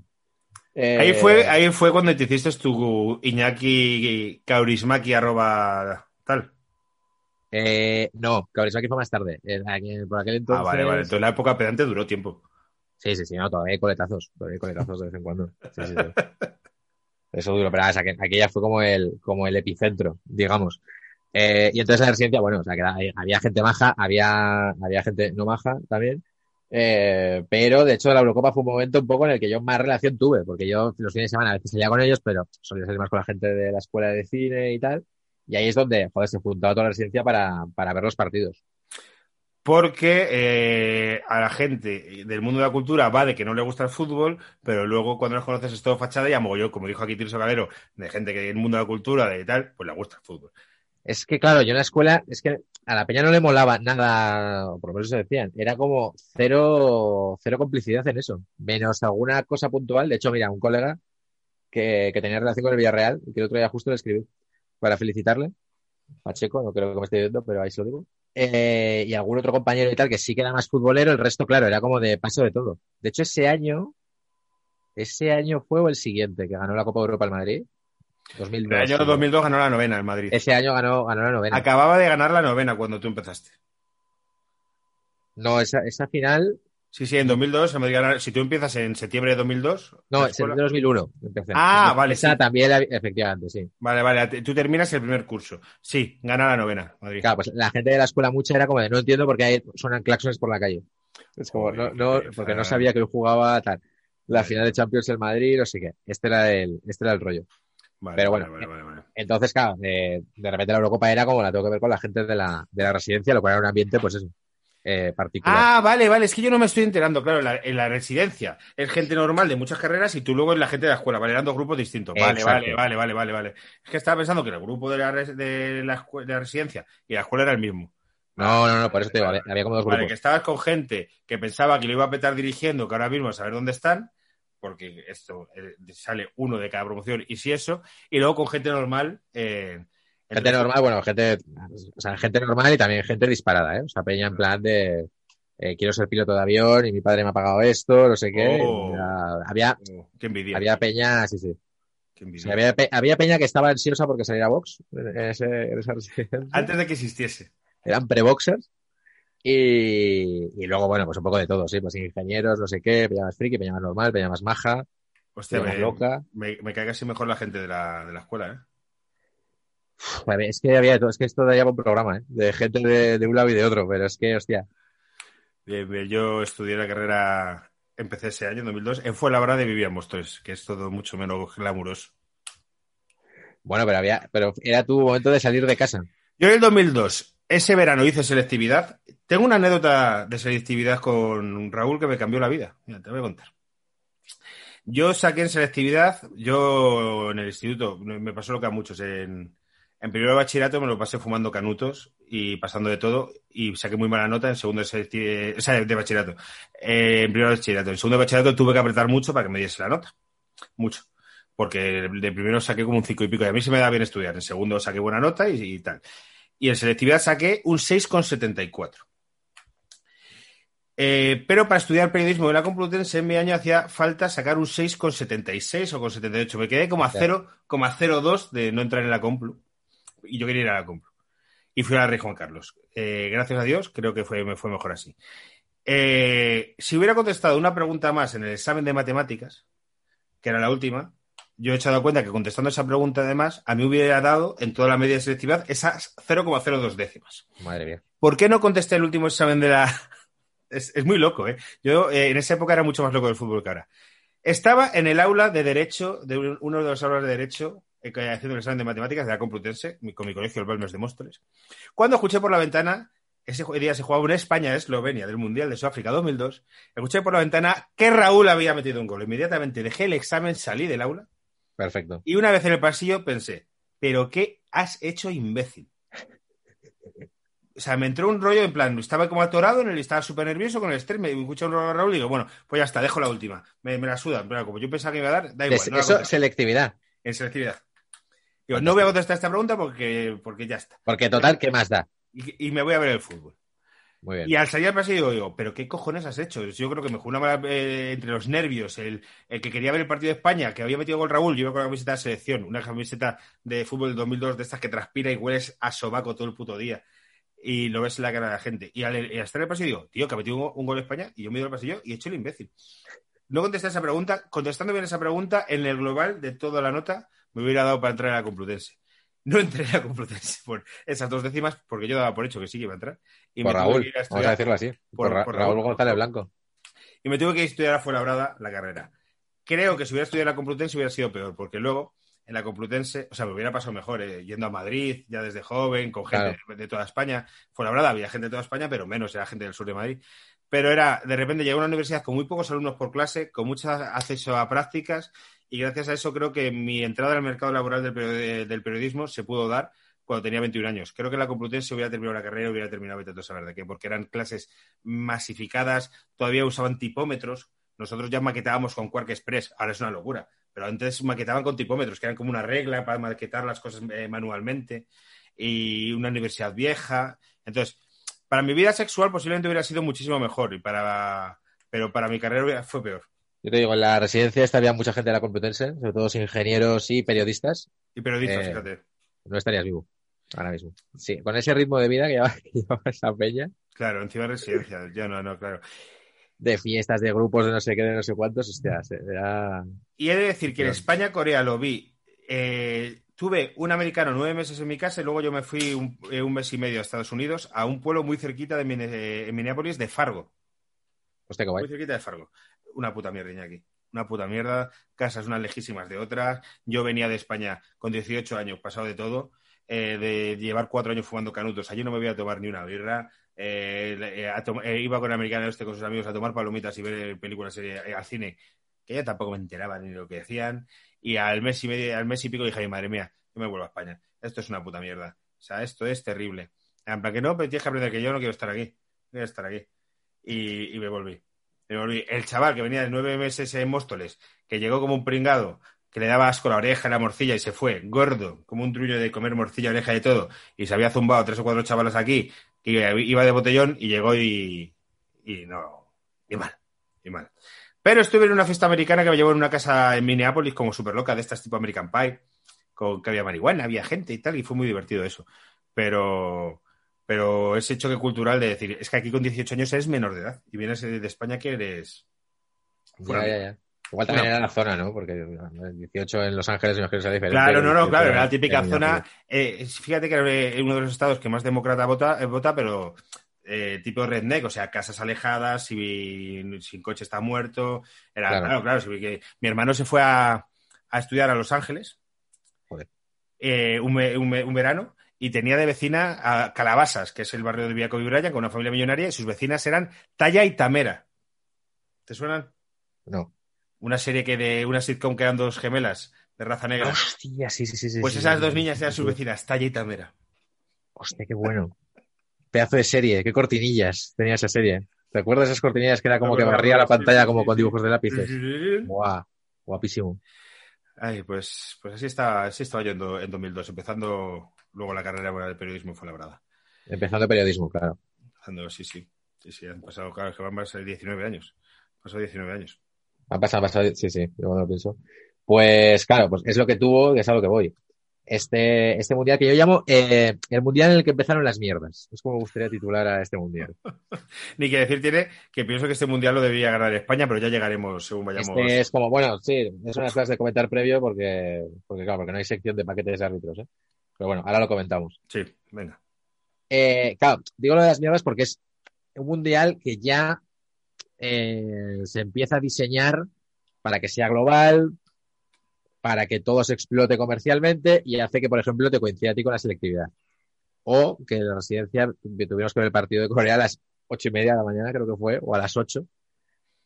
[SPEAKER 3] Eh,
[SPEAKER 2] Ahí fue, ahí fue cuando te hiciste tu Iñaki Kaurismaki arroba tal.
[SPEAKER 3] Eh, no, Kaurismäki fue más tarde. Eh, Por aquel entonces.
[SPEAKER 2] Ah, vale, vale. Entonces la época pedante duró tiempo.
[SPEAKER 3] Sí, sí, sí, no, todavía hay coletazos. Todavía hay coletazos de vez en cuando. Sí, sí, sí. Eso duro, pero que aquella fue como el, como el epicentro, digamos. Eh, y entonces en la residencia, bueno, o sea, que era- había gente maja, había, había gente no maja también. Eh, pero de hecho la Eurocopa fue un momento un poco en el que yo más relación tuve, porque yo los fines de semana a veces salía con ellos, pero solía salir más con la gente de la escuela de cine y tal. Y ahí es donde, joder, se juntaba toda la residencia para, para ver los partidos.
[SPEAKER 2] Porque eh, a la gente del mundo de la cultura va de que no le gusta el fútbol, pero luego cuando los conoces es todo fachada y a mogollón, como dijo aquí Tirso Calero, de gente que en el mundo de la cultura, de tal, pues le gusta el fútbol.
[SPEAKER 3] Es que, claro, yo en la escuela, es que a la peña no le molaba nada, por lo menos se decían, era como cero, cero complicidad en eso, menos alguna cosa puntual. De hecho, mira, un colega que, que tenía relación con el Villarreal, y que el otro día justo le escribí para felicitarle, Pacheco, no creo que me esté viendo, pero ahí se lo digo. Eh, y algún otro compañero y tal que sí que era más futbolero, el resto, claro, era como de paso de todo. De hecho, ese año, ese año fue o el siguiente que ganó la Copa de Europa el Madrid. 2002.
[SPEAKER 2] El año
[SPEAKER 3] sí.
[SPEAKER 2] 2002 ganó la novena en Madrid.
[SPEAKER 3] Ese año ganó, ganó la novena.
[SPEAKER 2] Acababa de ganar la novena cuando tú empezaste.
[SPEAKER 3] No, esa, esa final,
[SPEAKER 2] Sí, sí, en 2002, el Madrid gana- si tú empiezas en septiembre de 2002.
[SPEAKER 3] no,
[SPEAKER 2] escuela-
[SPEAKER 3] el de 2001. empecé.
[SPEAKER 2] Ah, vale,
[SPEAKER 3] Esa
[SPEAKER 2] sí.
[SPEAKER 3] también, la- efectivamente, sí.
[SPEAKER 2] Vale, vale, tú terminas el primer curso. Sí, gana la novena, Madrid.
[SPEAKER 3] Claro, pues la gente de la escuela mucha era como de no entiendo por qué hay, suenan claxones por la calle. Es como, no,
[SPEAKER 2] Joder,
[SPEAKER 3] no,
[SPEAKER 2] qué
[SPEAKER 3] porque no
[SPEAKER 2] pereza.
[SPEAKER 3] sabía que hoy jugaba tal. La
[SPEAKER 2] Vale.
[SPEAKER 3] final de Champions el Madrid, no sé qué. Este era el, este era el rollo.
[SPEAKER 2] Vale,
[SPEAKER 3] pero bueno,
[SPEAKER 2] vale, vale, vale.
[SPEAKER 3] Entonces, claro, de, de repente la Eurocopa era como la tengo que ver con la gente de la, de la residencia, lo cual era un ambiente, pues eso, eh, particular.
[SPEAKER 2] Ah, vale, vale, es que yo no me estoy enterando, claro, en la, en la residencia es gente normal de muchas carreras y tú luego en la gente de la escuela, vale, eran dos grupos distintos. Vale, vale, vale, vale, vale, vale. Es que estaba pensando que el grupo de la, res- de la, de la residencia y la escuela era el mismo.
[SPEAKER 3] No, no, no, por eso te digo,
[SPEAKER 2] Vale,
[SPEAKER 3] había, como dos
[SPEAKER 2] Vale,
[SPEAKER 3] grupos.
[SPEAKER 2] que estabas con gente que pensaba que lo iba a petar dirigiendo, que ahora mismo a saber dónde están, porque esto eh, sale uno de cada promoción y si eso, y luego con gente normal. eh,
[SPEAKER 3] Gente normal, bueno, gente, o sea, gente normal y también gente disparada, ¿eh? O sea, peña en plan de, eh, quiero ser piloto de avión y mi padre me ha pagado esto, no sé qué.
[SPEAKER 2] Oh.
[SPEAKER 3] Era- había,
[SPEAKER 2] Oh, qué envidia.
[SPEAKER 3] había peña, sí, sí.
[SPEAKER 2] qué envidia.
[SPEAKER 3] había, pe- había peña que estaba ansiosa porque saliera Vox en, ese, en esa.
[SPEAKER 2] Antes de que existiese.
[SPEAKER 3] Eran pre-boxers. Y, y luego, bueno, pues un poco de todo, sí, pues ingenieros, no sé qué, peña más friki, peña más normal, peña más maja,
[SPEAKER 2] Hostia,
[SPEAKER 3] peña más
[SPEAKER 2] me,
[SPEAKER 3] loca.
[SPEAKER 2] me, me cae casi mejor la gente de la, de la escuela, ¿eh?
[SPEAKER 3] Es que había de todo, es que esto daría un programa, ¿eh? De gente de, de un lado y de otro, pero es que, hostia,
[SPEAKER 2] Yo estudié la carrera, empecé ese año, en 2002, en Fuenlabrada y vivíamos tres, que es todo mucho menos glamuroso.
[SPEAKER 3] bueno, pero había, pero era tu momento de salir de casa.
[SPEAKER 2] Yo en el 2002, ese verano hice selectividad. Tengo una anécdota de selectividad con Raúl que me cambió la vida. Mira, te voy a contar. Yo saqué en selectividad, yo en el instituto, me pasó lo que a muchos, en, en primero de bachillerato me lo pasé fumando canutos y pasando de todo y saqué muy mala nota en segundo de, selectividad, o sea, de bachillerato. Eh, en primero de bachillerato. En segundo de bachillerato tuve que apretar mucho para que me diese la nota. Mucho. Porque de primero saqué como un cinco y pico y a mí se me da bien estudiar. En segundo saqué buena nota y, y tal. Y en selectividad saqué un 6,74. Eh, pero para estudiar periodismo en la Complutense en mi año hacía falta sacar un 6,76 o con 78. Me quedé como a
[SPEAKER 3] Claro.
[SPEAKER 2] 0,02 de no entrar en la Complu. Y yo quería ir a la Complu. Y fui a la Rey Juan Carlos. Eh, gracias a Dios, creo que fue, me fue mejor así. Eh, si hubiera contestado una pregunta más en el examen de matemáticas, que era la última, yo he echado cuenta que contestando esa pregunta además, a mí hubiera dado en toda la media de selectividad esas 0,02 décimas.
[SPEAKER 3] Madre mía.
[SPEAKER 2] ¿Por qué no contesté el último examen de la... Es, es muy loco, ¿eh? Yo eh, en esa época era mucho más loco del fútbol que ahora. Estaba en el aula de Derecho, de un- uno de los aulas de Derecho, haciendo el examen de matemáticas de la Complutense, con mi colegio, el Balmes de Móstoles, cuando escuché por la ventana, ese día se jugaba una España-Eslovenia del Mundial de Sudáfrica 2002, escuché por la ventana que Raúl había metido un gol. Inmediatamente dejé el examen, salí del aula
[SPEAKER 3] Perfecto.
[SPEAKER 2] y una vez en el pasillo pensé, ¿pero qué has hecho, imbécil? O sea, me entró un rollo en plan, estaba como atorado en el, estaba súper nervioso con el estrés, me escuché un rollo a Raúl y digo, bueno, pues ya está, dejo la última. Me, me la sudan, pero como yo pensaba que iba a dar, da igual. No la
[SPEAKER 3] eso, selectividad.
[SPEAKER 2] en selectividad. Digo, no voy a contestar esta pregunta porque, porque ya está.
[SPEAKER 3] Porque total, ¿qué más da?
[SPEAKER 2] Y, y me voy a ver el fútbol.
[SPEAKER 3] Muy bien.
[SPEAKER 2] Y al salir al pasillo digo, digo, ¿pero qué cojones has hecho? Yo creo que me jugó una mala, eh, entre los nervios, el, el que quería ver el partido de España, que había metido gol Raúl, yo iba con la camiseta de selección, una camiseta de fútbol del 2002 de estas que transpira y hueles a sobaco todo el puto día. Y lo ves en la cara de la gente. Y al, al estar en el pasillo digo, tío, que ha metido un, un gol España y yo me he ido al pasillo y he hecho el imbécil. No contesté esa pregunta. Contestando bien esa pregunta, en el global de toda la nota me hubiera dado para entrar a la Complutense. No entré a la Complutense por esas dos décimas porque yo daba por hecho que sí que iba a entrar. Y
[SPEAKER 3] Por
[SPEAKER 2] me tuve
[SPEAKER 3] Raúl,
[SPEAKER 2] que ir a
[SPEAKER 3] vamos
[SPEAKER 2] estudiar-
[SPEAKER 3] a decirlo así. Por,
[SPEAKER 2] por- por
[SPEAKER 3] Raúl
[SPEAKER 2] Raúl.
[SPEAKER 3] González Blanco.
[SPEAKER 2] y me tuve que estudiar a Fuenlabrada la carrera. Creo que si hubiera estudiado en la Complutense hubiera sido peor, porque luego en la Complutense, o sea, me hubiera pasado mejor, eh, yendo a Madrid ya desde joven, con gente de, de toda España. Fuenlabrada había gente de toda España, pero menos, era gente del sur de Madrid. Pero era, de repente, llegué a una universidad con muy pocos alumnos por clase, con mucho acceso a prácticas, y gracias a eso creo que mi entrada al mercado laboral del, del periodismo se pudo dar cuando tenía 21 años. Creo que la Complutense hubiera terminado la carrera, hubiera terminado vete a saber de qué, porque eran clases masificadas, todavía usaban tipómetros. Nosotros ya maquetábamos con Quark Express, ahora es una locura, pero antes maquetaban con tipómetros, que eran como una regla para maquetar las cosas eh, manualmente, y una universidad vieja. Entonces, para mi vida sexual posiblemente hubiera sido muchísimo mejor, y para, pero para mi carrera fue peor.
[SPEAKER 3] Yo te digo, en la residencia esta había mucha gente de la Complutense, sobre todo ingenieros y periodistas.
[SPEAKER 2] Y periodistas,
[SPEAKER 3] Eh,
[SPEAKER 2] fíjate.
[SPEAKER 3] No estarías vivo ahora mismo. Sí, con ese ritmo de vida que llevaba, que esa peña,
[SPEAKER 2] Claro, encima de residencia. Yo no, no, claro.
[SPEAKER 3] de fiestas, de grupos, de no sé qué, de no sé cuántos, hostia, era...
[SPEAKER 2] Y he de decir que en. España-Corea lo vi. eh, tuve un americano nueve meses en mi casa y luego yo me fui un, eh, un mes y medio a Estados Unidos, a un pueblo muy cerquita de Minneapolis, de Fargo.
[SPEAKER 3] Hostia, qué
[SPEAKER 2] Muy
[SPEAKER 3] guay.
[SPEAKER 2] cerquita de Fargo. Una puta mierda, aquí. Una puta mierda. Casas unas lejísimas de otras. Yo venía de España con 18 años, pasado de todo. eh, de llevar cuatro años fumando canutos. Allí no me voy a tomar ni una birra. eh, eh, iba con el americano este con sus amigos a tomar palomitas y ver películas al cine, que ya tampoco me enteraba ni lo que decían. Y al mes y medio, al mes y pico dije, "Ay, madre mía, yo me vuelvo a España. Esto es una puta mierda. O sea, esto es terrible. En que no, pero tienes que aprender que yo no quiero estar aquí. No quiero estar aquí. Y me volví. El chaval que venía de nueve meses en Móstoles, que llegó como un pringado, que le daba asco la oreja, la morcilla y se fue, gordo, como un truño de comer morcilla, oreja y todo, y se había zumbado tres o cuatro chavalas aquí, que iba de botellón y llegó y, y no, y mal, y mal. Pero estuve en una fiesta americana que me llevó en una casa en Minneapolis como súper loca, de estas tipo American Pie, con que había marihuana, había gente y tal, y fue muy divertido eso. Pero, pero ese choque cultural de decir, es que aquí con 18 años eres menor de edad y vienes de España que eres...
[SPEAKER 3] Ya, ya, ya. Igual también
[SPEAKER 2] Bueno.
[SPEAKER 3] era la zona, ¿no? Porque 18 en Los Ángeles, imagino que sea diferente.
[SPEAKER 2] Claro, no, no,
[SPEAKER 3] 18
[SPEAKER 2] claro, era la típica zona. eh, fíjate que era uno de los estados que más demócrata vota, eh, vota pero eh, tipo redneck, o sea, casas alejadas, si, sin coche está muerto. Era,
[SPEAKER 3] Claro.
[SPEAKER 2] claro, claro, que mi hermano se fue a, a estudiar a Los Ángeles
[SPEAKER 3] Joder.
[SPEAKER 2] eh, un, un un verano y tenía de vecina a Calabasas, que es el barrio de Villaco y Bryan, con una familia millonaria, y sus vecinas eran Talla y Tamera. ¿Te suenan?
[SPEAKER 3] No.
[SPEAKER 2] Una serie que de una sitcom que eran dos gemelas de raza negra.
[SPEAKER 3] Hostia, sí, sí, sí.
[SPEAKER 2] Pues
[SPEAKER 3] sí,
[SPEAKER 2] esas
[SPEAKER 3] sí,
[SPEAKER 2] dos
[SPEAKER 3] sí,
[SPEAKER 2] niñas eran sus vecinas, Talla y Tamera.
[SPEAKER 3] Hostia, qué bueno. Pedazo de serie, qué cortinillas tenía esa serie. ¿Te acuerdas de esas cortinillas que era como que barría la pantalla como con dibujos de lápices? Guau, guapísimo.
[SPEAKER 2] Ay, pues, pues así, está, así estaba yo en, do- en 2002, empezando luego la carrera buena de periodismo en Fuenlabrada.
[SPEAKER 3] Empezando periodismo, claro.
[SPEAKER 2] Empezando, sí, sí. Sí, sí, han pasado, claro, que van a ser 19 años. Pasado 19 años.
[SPEAKER 3] Ha pasado, ha pasado, sí, sí, yo cuando lo pienso. Pues claro, pues es lo que tuvo y es a lo que voy. Este, este mundial que yo llamo eh, el mundial en el que empezaron las mierdas. Es como me gustaría titular a este mundial.
[SPEAKER 2] Ni que decir tiene que pienso que este mundial lo debía ganar España, pero ya llegaremos según vayamos.
[SPEAKER 3] Este es como, bueno, sí, es unas cosas de comentar previo porque, porque claro, porque no hay sección de paquetes de árbitros, ¿eh? Pero bueno, ahora lo comentamos.
[SPEAKER 2] Sí, venga.
[SPEAKER 3] Eh, claro, digo lo de las mierdas porque es un mundial que ya eh, se empieza a diseñar para que sea global, para que todo se explote comercialmente y hace que, por ejemplo, te coincida a ti con la selectividad. O que la residencia, que tuvimos que ver el partido de Corea a las ocho y media de la mañana, creo que fue, o a las ocho,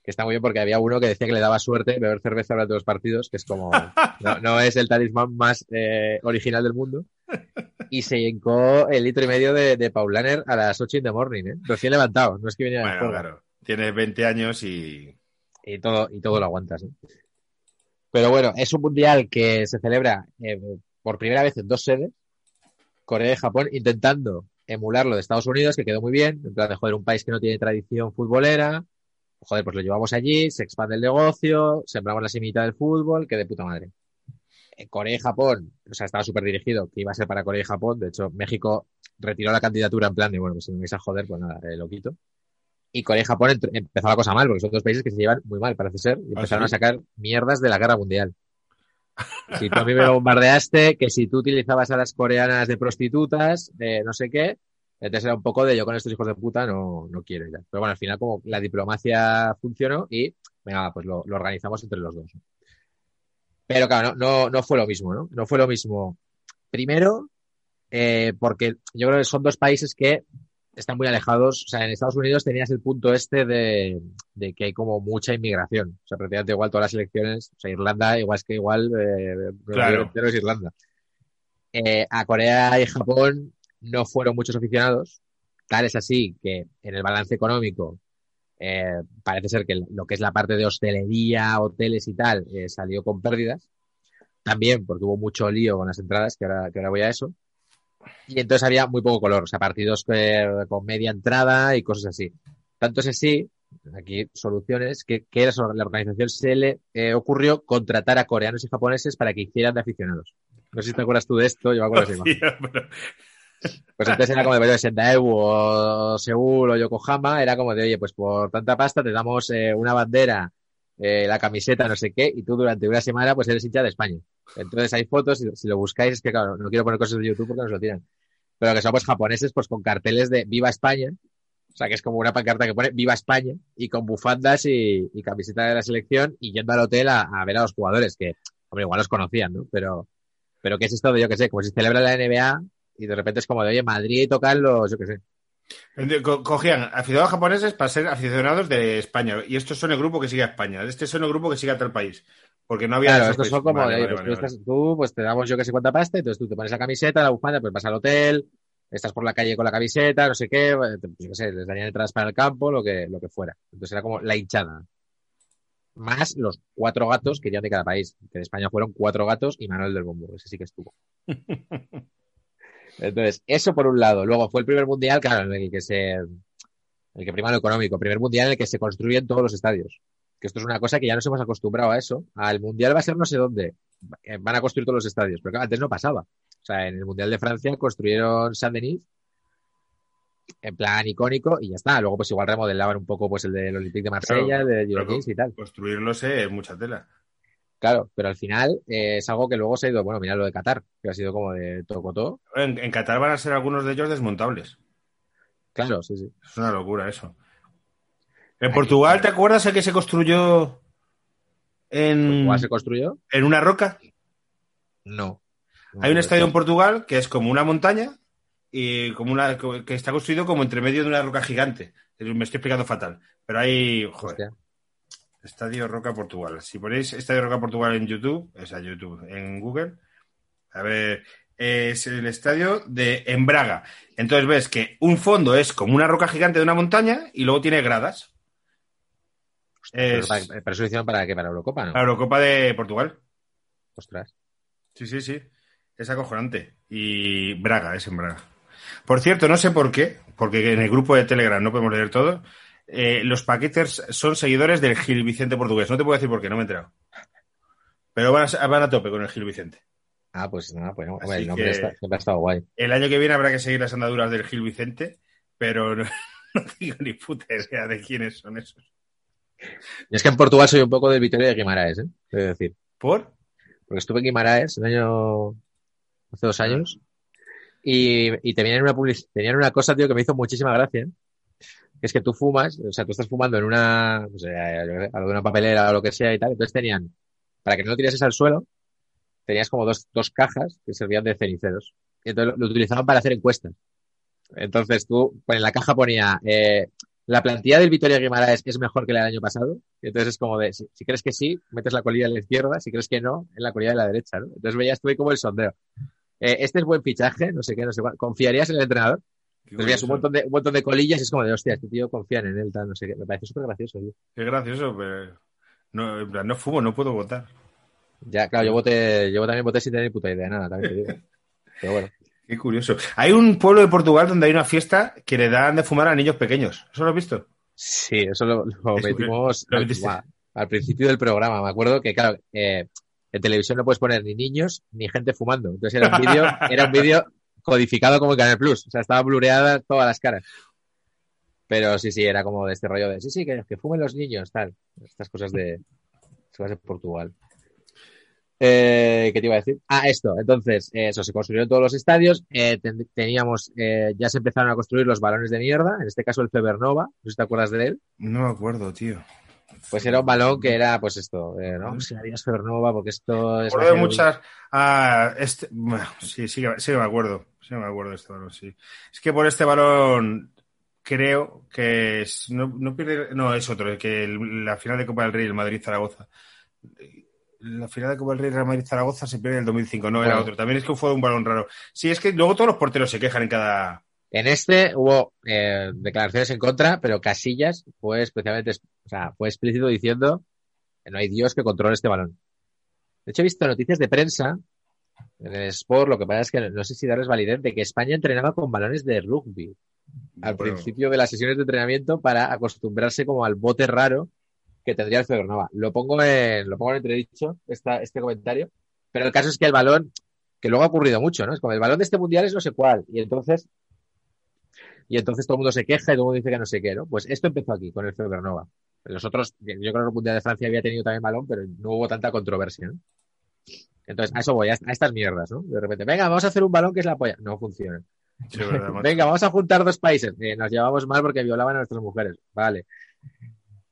[SPEAKER 3] que está muy bien porque había uno que decía que le daba suerte beber cerveza durante los partidos, que es como, no, no es el talismán más eh, original del mundo. Y se hincó el litro y medio de, de Paulaner a las 8 in the morning, ¿eh? Recién levantado, no es que venía de
[SPEAKER 2] Bueno, claro. Tienes 20 años y.
[SPEAKER 3] Y todo, y todo lo aguantas, ¿eh? Pero bueno, es un mundial que se celebra eh, por primera vez en dos sedes, Corea y Japón, intentando emular lo de Estados Unidos, que quedó muy bien, en plan de, joder, un país que no tiene tradición futbolera, joder, pues lo llevamos allí, se expande el negocio, sembramos la semillita del fútbol, que de puta madre. Corea y Japón, o sea, estaba súper dirigido, que iba a ser para Corea y Japón, de hecho, México retiró la candidatura en plan de, bueno, pues si me vais a joder, pues nada, eh, lo quito. Y Corea y Japón empezó la cosa mal, porque son dos países que se llevan muy mal, parece ser, y
[SPEAKER 2] ¿Ah,
[SPEAKER 3] empezaron
[SPEAKER 2] sí?
[SPEAKER 3] a sacar mierdas de la guerra mundial. Si tú a mí me bombardeaste, que si tú utilizabas a las coreanas de prostitutas, de no sé qué, entonces era un poco de yo con estos hijos de puta no, no quiero ya. Pero bueno, al final como la diplomacia funcionó y, venga, pues lo, lo organizamos entre los dos. Pero claro, no, no, no fue lo mismo, ¿no? No fue lo mismo. Primero, eh, porque yo creo que son dos países que están muy alejados. O sea, en Estados Unidos tenías el punto este de, de que hay como mucha inmigración. O sea, prácticamente igual todas las elecciones, o sea, Irlanda, igual es que igual, eh,
[SPEAKER 2] Claro.
[SPEAKER 3] Es Irlanda. Eh, a Corea y Japón no fueron muchos aficionados. Tal es así que en el balance económico eh, parece ser que lo que es la parte de hostelería, hoteles y tal, eh, salió con pérdidas. También porque hubo mucho lío con las entradas, que ahora, que ahora voy a eso. Y entonces había muy poco color, o sea, partidos eh, con media entrada y cosas así. Tanto es así, aquí soluciones, que, que la la organización se le eh, ocurrió contratar a coreanos y japoneses para que hicieran de aficionados. No sé si te acuerdas tú de esto, yo me acuerdo imagen.
[SPEAKER 2] Hostia, pero-
[SPEAKER 3] Pues entonces era como de, de Sendaebu o Seúl o Yokohama, era como de, oye, pues por tanta pasta te damos eh, una bandera, eh, la camiseta, no sé qué, y tú durante una semana pues eres hincha de España. Entonces hay fotos, y si lo buscáis, es que claro, no quiero poner cosas de YouTube porque nos lo tiran. Pero que son pues japoneses pues con carteles de Viva España, o sea que es como una pancarta que pone Viva España, y con bufandas y, y camiseta de la selección, y yendo al hotel a, a ver a los jugadores, que, hombre, igual los conocían, ¿no? Pero, pero ¿qué es esto de, yo qué sé, como si celebra la NBA, y de repente es como de, oye, Madrid tocan los, yo qué sé.
[SPEAKER 2] Co- Cogían aficionados japoneses para ser aficionados de España. Y estos son el grupo que sigue a España. Este son el grupo que sigue a tal país. Porque no había.
[SPEAKER 3] Claro, estos son como,
[SPEAKER 2] Vale,
[SPEAKER 3] de,
[SPEAKER 2] vale,
[SPEAKER 3] pues,
[SPEAKER 2] vale,
[SPEAKER 3] tú, estás- tú, pues te damos yo que sé cuánta pasta, entonces tú te pones la camiseta, la bufanda, pues vas al hotel, estás por la calle con la camiseta, no sé qué, pues, yo qué sé, les darían entradas para el campo, lo que, lo que fuera. Entonces era como la hinchada. Más los cuatro gatos que irían de cada país. Que de España fueron cuatro gatos y Manuel del Bombo. Ese sí que estuvo. Entonces, eso por un lado. Luego fue el primer mundial, claro, en el que se, El que prima lo económico. Primer mundial en el que se construyen todos los estadios. Que esto es una cosa que ya nos hemos acostumbrado a eso. Al mundial va a ser no sé dónde. Eh, Van a construir todos los estadios. Pero claro, antes no pasaba. O sea, en el mundial de Francia construyeron Saint-Denis en plan icónico y ya está. Luego pues igual remodelaban un poco pues el del Olympique de Marsella, el de Eurokings y tal.
[SPEAKER 2] Construirlo sé, es mucha tela.
[SPEAKER 3] Claro, pero al final eh, es algo que luego se ha ido, bueno, mira lo de Qatar, que ha sido como de tocotó.
[SPEAKER 2] En, en Qatar van a ser algunos de ellos desmontables.
[SPEAKER 3] Claro, sí, sí.
[SPEAKER 2] Es una locura eso. En Portugal, ¿te acuerdas el que se construyó en,
[SPEAKER 3] ¿Cuál se construyó?
[SPEAKER 2] en una roca?
[SPEAKER 3] No.
[SPEAKER 2] Hay un estadio en Portugal que es como una montaña y como una que está construido como entre medio de una roca gigante. Me estoy explicando fatal. Pero hay, joder,
[SPEAKER 3] Hostia.
[SPEAKER 2] Estadio Roca Portugal. Si ponéis Estadio Roca Portugal en YouTube, es a YouTube, en Google, a ver, es el estadio de en Braga. Entonces ves que un fondo es como una roca gigante de una montaña y luego tiene gradas.
[SPEAKER 3] Pero,
[SPEAKER 2] Es
[SPEAKER 3] para, pero eso para qué? Para Eurocopa, ¿no?
[SPEAKER 2] la Eurocopa de Portugal.
[SPEAKER 3] Ostras.
[SPEAKER 2] Sí, sí, sí. Es acojonante. Y Braga, es en Braga. Por cierto, no sé por qué, porque en el grupo de Telegram no podemos leer todo. Eh, los paqueters son seguidores del Gil Vicente portugués. No te puedo decir por qué, no me he enterado. Pero van a, van a tope con el Gil Vicente.
[SPEAKER 3] Ah, pues nada, pues hombre,
[SPEAKER 2] Así
[SPEAKER 3] el nombre está- siempre ha estado guay.
[SPEAKER 2] El año que viene habrá que seguir las andaduras del Gil Vicente, pero no, no digo ni puta idea de quiénes son esos.
[SPEAKER 3] Y es que en Portugal soy un poco del Vitoria de Guimaraes, ¿eh? Es decir,
[SPEAKER 2] ¿Por?
[SPEAKER 3] porque estuve en Guimaraes el año, hace dos años, y, y tenían una public- tenían una cosa, tío, que me hizo muchísima gracia, que es que tú fumas, o sea, tú estás fumando en una, no sé, algo de una papelera o lo que sea y tal, entonces tenían, para que no lo tirases al suelo, tenías como dos, dos cajas que servían de ceniceros. Y entonces lo, utilizaban para hacer encuestas. Entonces tú, pues en la caja ponía, eh, la plantilla del Vitoria Guimaraes es mejor que la del año pasado. Y entonces es como de, si, crees que sí, metes la colilla a la izquierda, si crees que no, en la colilla de la derecha, ¿no? Entonces veías tú como el sondeo. Eh, este es buen fichaje, no sé qué, no sé cuál. ¿Confiarías en el entrenador? Entonces veías un montón de, un montón de colillas y es como de, hostia, este tío confían en él, tal, no sé qué. Me parece súper gracioso, tío.
[SPEAKER 2] Qué gracioso, pero no, en plan, no fumo, no puedo votar.
[SPEAKER 3] Ya, claro, yo voté, yo también voté sin tener ni puta idea de nada, también te digo. Pero bueno.
[SPEAKER 2] Qué curioso. Hay un pueblo de Portugal donde hay una fiesta que le dan de fumar a niños pequeños. ¿Eso lo has visto?
[SPEAKER 3] Sí, eso lo, lo
[SPEAKER 2] Es-
[SPEAKER 3] metimos
[SPEAKER 2] lo
[SPEAKER 3] al principio del programa. Me acuerdo que, claro, eh, en televisión no puedes poner ni niños ni gente fumando. Entonces era un vídeo, era un vídeo codificado como en Canal Plus. O sea, estaba blureada todas las caras. Pero sí, sí, era como de este rollo de, sí, sí, que, fumen los niños, tal. Estas cosas de, cosas de Portugal. Eh, ¿Qué te iba a decir? Ah, esto. Entonces, eh, eso, se construyeron todos los estadios. eh, ten- teníamos, eh, ya se empezaron a construir los balones de mierda. En este caso el Febernova. No sé si te acuerdas de él.
[SPEAKER 2] No me acuerdo, tío.
[SPEAKER 3] Pues era un balón que era, pues esto, eh, no, si harías Febernova porque esto es...
[SPEAKER 2] Me muchas. Ah, este, bueno, sí, sí, que- sí me acuerdo. Sí me acuerdo de este balón, sí. Es que por este balón creo que es, no, no pierde. No, es otro, que el- la final de Copa del Rey, el Madrid-Zaragoza. La final de Copa del Rey, Real Madrid-Zaragoza se pierde en el 2005, no era
[SPEAKER 3] Bueno.
[SPEAKER 2] otro. También es que fue un balón raro. Sí, es que luego todos los porteros se quejan en cada.
[SPEAKER 3] En este hubo eh, declaraciones en contra, pero Casillas fue especialmente, o sea, fue explícito diciendo que no hay Dios que controle este balón. De hecho, he visto noticias de prensa en el Sport, lo que pasa es que no sé si darles validez, de que España entrenaba con balones de rugby al
[SPEAKER 2] Bueno,
[SPEAKER 3] principio de las sesiones de entrenamiento para acostumbrarse como al bote raro que tendría el Febernova. Lo pongo en, lo pongo en entredicho, esta, este comentario, pero el caso es que el balón, que luego ha ocurrido mucho, ¿no? Es como el balón de este mundial es no sé cuál, y entonces, y entonces todo el mundo se queja y todo el mundo dice que no sé qué, ¿no? Pues esto empezó aquí, con el Febernova. Los otros, yo creo que el mundial de Francia había tenido también balón, pero no hubo tanta controversia, ¿no? Entonces, a eso voy, a, a estas mierdas, ¿no? De repente, venga, vamos a hacer un balón que es la polla. No funciona.
[SPEAKER 2] sí.
[SPEAKER 3] Venga, vamos a juntar dos países. Eh, nos llevamos mal porque violaban a nuestras mujeres. Vale.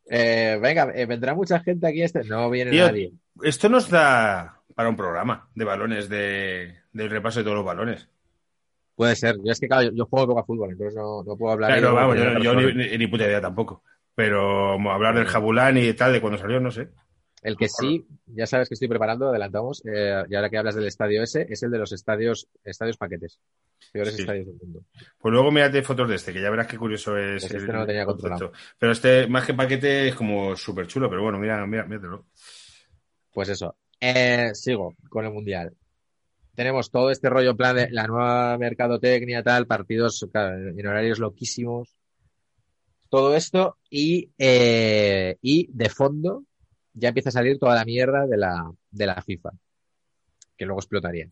[SPEAKER 3] Eh, venga, eh, vendrá mucha gente aquí. Este... No viene
[SPEAKER 2] Tío,
[SPEAKER 3] nadie.
[SPEAKER 2] Esto nos da para un programa de balones, de, del repaso de todos los balones.
[SPEAKER 3] Puede ser. Yo es que, claro, yo, yo juego poco a fútbol, entonces no, no puedo hablar.
[SPEAKER 2] Claro, vamos, yo, yo ni, ni puta idea tampoco. Pero hablar del Jabulán y tal, de cuando salió, no sé.
[SPEAKER 3] El que sí, ya sabes que estoy preparando, adelantamos, eh, y ahora que hablas del estadio ese, es el de los estadios, estadios paquetes. Peores
[SPEAKER 2] Sí.
[SPEAKER 3] estadios del mundo.
[SPEAKER 2] Pues luego mírate fotos de este, que ya verás qué curioso es.
[SPEAKER 3] Pues este no lo tenía controlado.
[SPEAKER 2] Pero este, más que paquete, es como súper chulo. Pero bueno, mira, mira, míratelo.
[SPEAKER 3] Pues eso. Eh, sigo con el mundial. Tenemos todo este rollo en plan de la nueva mercadotecnia, tal, partidos claro, en horarios loquísimos. Todo esto y, eh, y de fondo ya empieza a salir toda la mierda de la, de la FIFA, que luego explotaría.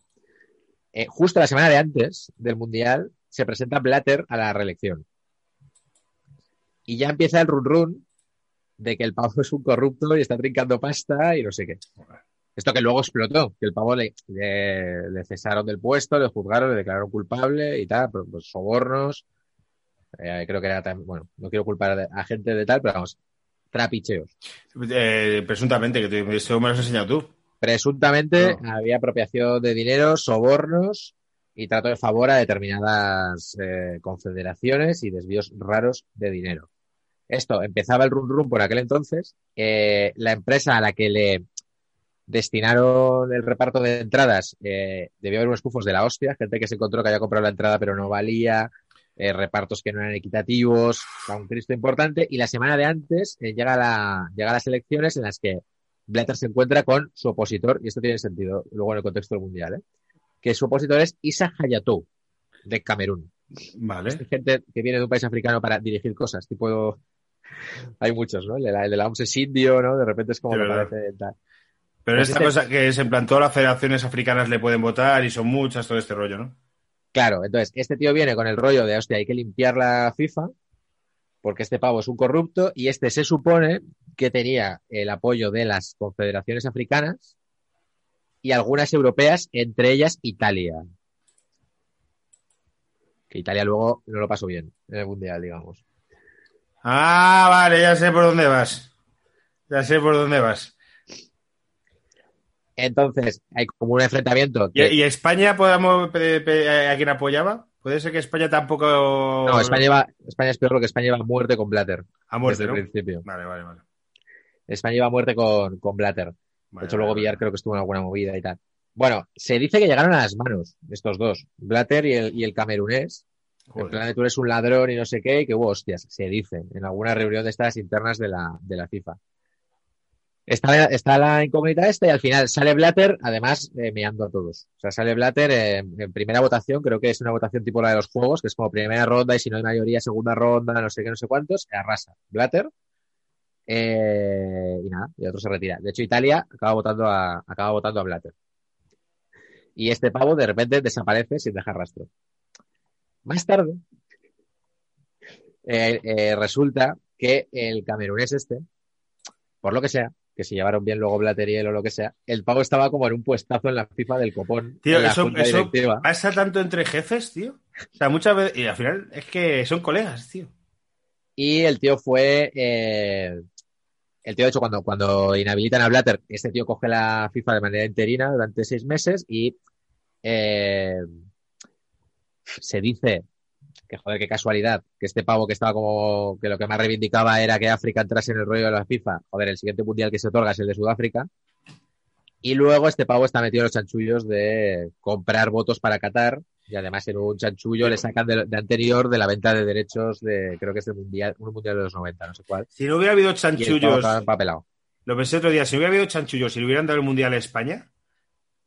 [SPEAKER 3] Eh, justo la semana de antes del Mundial se presenta Blatter a la reelección. Y ya empieza el run run de que el pavo es un corrupto y está trincando pasta y no sé qué. Esto que luego explotó, que el pavo le, le- cesaron del puesto, le juzgaron, le declararon culpable y tal, pues, pues, sobornos. Eh, creo que era bueno, no quiero culpar a- a gente de tal, pero vamos, trapicheos.
[SPEAKER 2] Eh, presuntamente, que te, eso me lo has enseñado tú.
[SPEAKER 3] Presuntamente
[SPEAKER 2] No.
[SPEAKER 3] había apropiación de dinero, sobornos y trato de favor a determinadas eh, confederaciones y desvíos raros de dinero. Esto empezaba el run run por aquel entonces. Eh, la empresa a la que le destinaron el reparto de entradas eh, debió haber unos pufos de la hostia, gente que se encontró que había comprado la entrada pero no valía, eh, repartos que no eran equitativos, sea, un Cristo importante. Y la semana de antes eh, llega, la, llega las elecciones en las que Blatter se encuentra con su opositor, y esto tiene sentido luego en el contexto del mundial, ¿eh? que su opositor es Isa Hayatou, de Camerún.
[SPEAKER 2] Vale.
[SPEAKER 3] Gente que viene de un país africano para dirigir cosas, tipo. Hay muchos, ¿no? El de la, el de la OMS es indio, ¿no? De repente es como parece tal.
[SPEAKER 2] Pero
[SPEAKER 3] Pues
[SPEAKER 2] esta
[SPEAKER 3] este-
[SPEAKER 2] cosa que es en plan, todas las federaciones africanas le pueden votar y son muchas, todo este rollo, ¿no?
[SPEAKER 3] Claro, entonces, este tío viene con el rollo de, hostia, hay que limpiar la FIFA, porque este pavo es un corrupto, y este se supone que tenía el apoyo de las confederaciones africanas y algunas europeas, entre ellas Italia. Que Italia luego no lo pasó bien en el Mundial, digamos.
[SPEAKER 2] Ah, vale, ya sé por dónde vas. Ya sé por dónde vas.
[SPEAKER 3] Entonces, hay como un enfrentamiento.
[SPEAKER 2] ¿Y,
[SPEAKER 3] que-
[SPEAKER 2] y España podamos a quién apoyaba? Puede ser que España tampoco
[SPEAKER 3] No, España, va, España es peor lo que España iba a muerte con Blatter.
[SPEAKER 2] a muerte,
[SPEAKER 3] desde
[SPEAKER 2] ¿no?
[SPEAKER 3] el principio.
[SPEAKER 2] Vale, vale, vale.
[SPEAKER 3] España iba a muerte con, con Blatter. De hecho, luego. Villar creo que estuvo en alguna movida y tal. Bueno, se dice que llegaron a las manos estos dos, Blatter y el, y el camerunés. En
[SPEAKER 2] Joder.
[SPEAKER 3] plan de tú eres un ladrón y no sé qué, y que hubo hostias, se dice, en alguna reunión de estas internas de la, de la FIFA. Está, está la incógnita esta y al final sale Blatter, además, eh, meando a todos. O sea, sale Blatter eh, en primera votación, creo que es una votación tipo la de los juegos, que es como primera ronda y si no hay mayoría, segunda ronda, no sé qué, no sé cuántos, arrasa. Blatter. eh, y nada, y otro se retira. De hecho, Italia acaba votando a, acaba votando a Blatter. Y este pavo de repente desaparece sin dejar rastro. Más tarde, eh, eh, resulta que el camerunés este, por lo que sea, que se llevaron bien luego Blatter y él o lo que sea, el pavo estaba como en un puestazo en la FIFA del copón.
[SPEAKER 2] Tío, eso, eso pasa tanto entre jefes, tío. O sea, muchas veces. Y al final es que son colegas, tío.
[SPEAKER 3] Y el tío fue. eh, el tío, de hecho, cuando, cuando inhabilitan a Blatter, este tío coge la FIFA de manera interina durante seis meses y eh, se dice que, joder, qué casualidad, que este pavo que estaba como. que lo que más reivindicaba era que África entrase en el rollo de la FIFA. Joder, el siguiente mundial que se otorga es el de Sudáfrica. Y luego este pavo está metido en los chanchullos de comprar votos para Qatar. Y además en un chanchullo le sacan de, de anterior de la venta de derechos de, creo que es el mundial, un mundial de los 90, no sé cuál.
[SPEAKER 2] Si no hubiera habido chanchullos.
[SPEAKER 3] estaba empapelado.
[SPEAKER 2] Lo pensé otro día, si no hubiera habido chanchullos y le hubieran dado el mundial a España,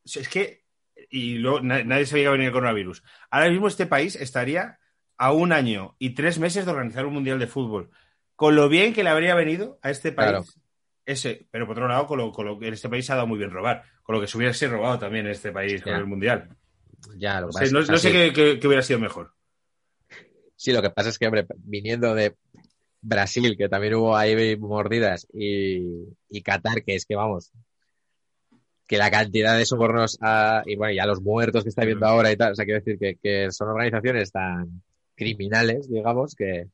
[SPEAKER 2] es que. Y luego na- nadie sabía que iba a venir el coronavirus. Ahora mismo este país estaría a un año y tres meses de organizar un mundial de fútbol. Con lo bien que le habría venido a este país.
[SPEAKER 3] Claro.
[SPEAKER 2] Ese, pero por otro lado, con lo, con lo que en este país se ha dado muy bien robar. Con lo que se hubiese robado también en este país con el mundial.
[SPEAKER 3] Ya, lo
[SPEAKER 2] No sé,
[SPEAKER 3] pasa
[SPEAKER 2] no,
[SPEAKER 3] o sea,
[SPEAKER 2] no sé
[SPEAKER 3] sí.
[SPEAKER 2] qué, qué- qué hubiera sido mejor.
[SPEAKER 3] Sí, lo que pasa es que, hombre, viniendo de Brasil, que también hubo ahí mordidas, y, y Qatar, que es que vamos, que la cantidad de sobornos a, y bueno, ya los muertos que está viendo ahora y tal, o sea, quiero decir que, que son organizaciones tan criminales, digamos, que,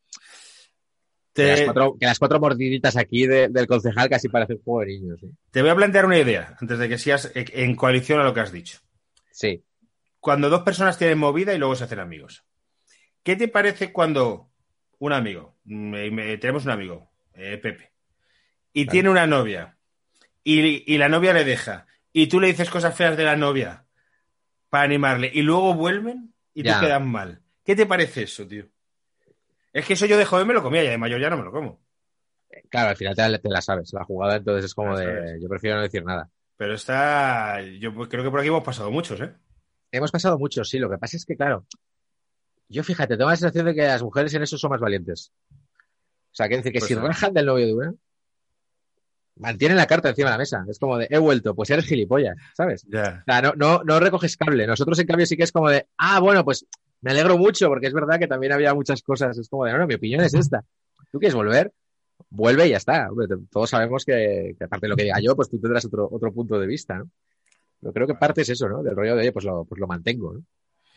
[SPEAKER 3] que
[SPEAKER 2] Te,
[SPEAKER 3] las, cuatro, que las cuatro mordiditas aquí de- del concejal casi parecen juego de niños. ¿eh?
[SPEAKER 2] te voy a plantear una idea, antes de que sigas en coalición a lo que has dicho.
[SPEAKER 3] Sí,
[SPEAKER 2] cuando dos personas tienen movida y luego se hacen amigos. ¿Qué te parece cuando un amigo, me- me- tenemos un amigo, eh, Pepe, y
[SPEAKER 3] Vale.
[SPEAKER 2] tiene una novia y, y la novia le deja y tú le dices cosas feas de la novia para animarle y luego vuelven y
[SPEAKER 3] Ya.
[SPEAKER 2] tú quedas mal? ¿Qué te parece eso, tío? Es que eso yo de joven me lo comía y de mayor ya no me lo como.
[SPEAKER 3] claro, al final te, la- te la sabes, la jugada, entonces es como de,
[SPEAKER 2] sabes.
[SPEAKER 3] yo prefiero no decir nada.
[SPEAKER 2] Pero está, yo creo que por aquí hemos pasado muchos, ¿eh?
[SPEAKER 3] Hemos pasado mucho, sí. Lo que pasa es que, claro, yo fíjate, tengo la sensación de que las mujeres en eso son más valientes. O sea, quiere decir que
[SPEAKER 2] Pues
[SPEAKER 3] si
[SPEAKER 2] sí.
[SPEAKER 3] rajan del novio de una, mantienen la carta encima de la mesa. Es como de, he vuelto, pues eres gilipollas, ¿sabes? O sea, no, no, no recoges cable. Nosotros, en cambio, sí que es como de, ah, bueno, pues me alegro mucho, porque es verdad que también había muchas cosas. Es como de, no, mi opinión es esta. ¿Tú quieres volver? Vuelve y ya está. Todos sabemos que, aparte de lo que diga yo, pues tú tendrás otro, otro punto de vista, ¿no? Pero creo que parte es eso, ¿no? Del rollo de, oye, pues lo, pues lo mantengo, ¿no?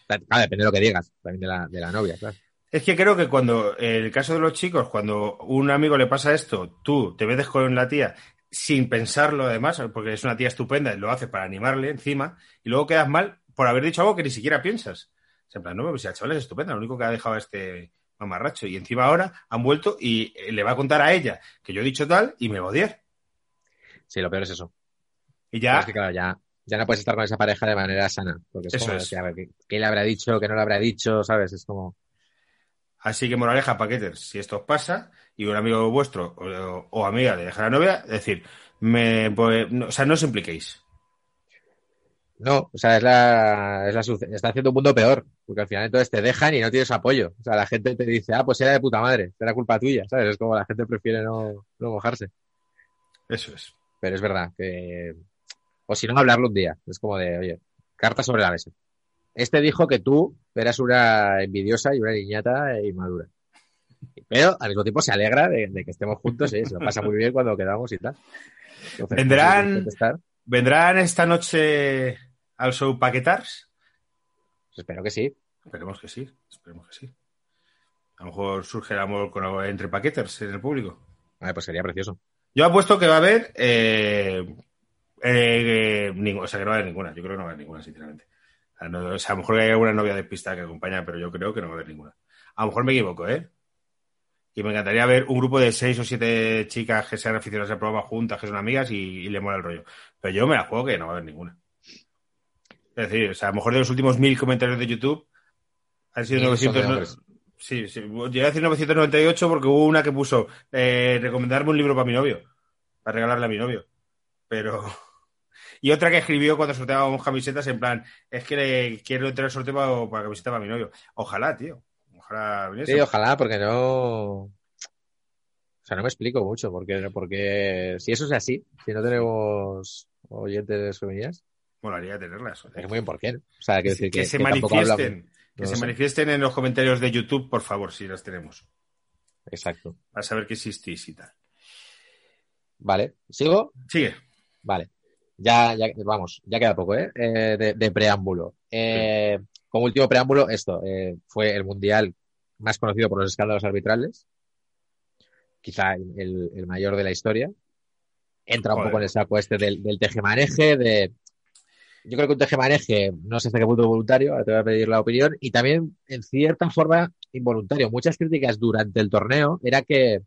[SPEAKER 3] Claro, depende de lo que digas, también de la, de la novia, claro.
[SPEAKER 2] Es que creo que cuando, el caso de los chicos, cuando un amigo le pasa esto, tú te metes con la tía sin pensarlo además, porque es una tía estupenda y lo haces para animarle encima, y luego quedas mal por haber dicho algo que ni siquiera piensas. En plan, no, pues si la chavala es estupenda, lo único que ha dejado a este mamarracho. Y encima ahora han vuelto y eh, le va a contar a ella que yo he dicho tal y me va a odiar.
[SPEAKER 3] Sí, lo peor es eso.
[SPEAKER 2] Y ya,
[SPEAKER 3] Es que, claro, ya, ya no puedes estar con esa pareja de manera sana. Porque es
[SPEAKER 2] Eso
[SPEAKER 3] como,
[SPEAKER 2] es.
[SPEAKER 3] que, ¿qué, le habrá dicho, qué no le habrá dicho, ¿sabes? Es como,
[SPEAKER 2] así que moraleja, paquetes, si esto os pasa y un amigo vuestro o, o amiga le deja a la novia, decir, me, pues, no- o sea, no os impliquéis.
[SPEAKER 3] No, o sea, es la, es la, está haciendo un mundo peor. Porque al final entonces te dejan y no tienes apoyo. O sea, la gente te dice, ah, pues era de puta madre, era culpa tuya, ¿sabes? Es como la gente prefiere no, no mojarse.
[SPEAKER 2] Eso es.
[SPEAKER 3] Pero es verdad que, o si no, hablarlo un día. Es como de, oye, carta sobre la mesa. Este dijo que tú eras una envidiosa y una niñata inmadura. Pero al mismo tiempo se alegra de, de que estemos juntos, ¿eh? se lo pasa muy bien cuando quedamos y tal. Entonces,
[SPEAKER 2] Vendrán-. ¿Vendrán esta noche al show Paquetars?
[SPEAKER 3] Espero que sí.
[SPEAKER 2] Esperemos que sí, esperemos que sí. A lo mejor surge el amor con, entre Paqueters en el público.
[SPEAKER 3] Vale, pues sería precioso.
[SPEAKER 2] Yo apuesto que va a haber. Eh, eh, ningún- o sea, que no va a haber ninguna. Yo creo que no va a haber ninguna, sinceramente. O sea, no- o sea, a lo mejor hay alguna novia de pista que acompaña, pero yo creo que no va a haber ninguna. A lo mejor me equivoco, ¿eh? Y me encantaría ver un grupo de seis o siete chicas que sean aficionadas al programa juntas, que son amigas y, y le mola el rollo. Pero yo me la juego que no va a haber ninguna. Es decir, o sea, a lo mejor de los últimos mil comentarios de YouTube han sido
[SPEAKER 3] Mil son de
[SPEAKER 2] 900. no-
[SPEAKER 3] hombres.
[SPEAKER 2] Sí, sí, llegué a decir 998 porque hubo una que puso eh, recomendarme un libro para mi novio, para regalarle a mi novio. Pero. Y otra que escribió cuando sorteábamos camisetas en plan, es que le quiero entrar al sorteo para, para camiseta para mi novio. Ojalá, tío. Ojalá viniese.
[SPEAKER 3] Sí, ojalá, porque no. O sea, no me explico mucho, porque, porque si eso es así, si no tenemos oyentes femeninas,
[SPEAKER 2] Molaría tenerlas.
[SPEAKER 3] es muy importante. O sea, decir
[SPEAKER 2] que,
[SPEAKER 3] que,
[SPEAKER 2] se
[SPEAKER 3] que
[SPEAKER 2] manifiesten. Que
[SPEAKER 3] no
[SPEAKER 2] se
[SPEAKER 3] sé.
[SPEAKER 2] manifiesten en los comentarios de YouTube, por favor, si las tenemos.
[SPEAKER 3] Exacto.
[SPEAKER 2] Para saber que existís y tal.
[SPEAKER 3] Vale, ¿sigo?
[SPEAKER 2] Sigue.
[SPEAKER 3] Vale. Ya, ya, vamos, ya queda poco, ¿eh? Eh, de, de preámbulo. Eh, Como último preámbulo, esto eh, fue el mundial más conocido por los escándalos arbitrales. Quizá el, el mayor de la historia. Entra un
[SPEAKER 2] Joder.
[SPEAKER 3] poco en el saco este del, del tejemaneje, de. Yo creo que un tejemaneje no sé hasta qué punto voluntario, ahora te voy a pedir la opinión, y también en cierta forma involuntario. Muchas críticas durante el torneo era que,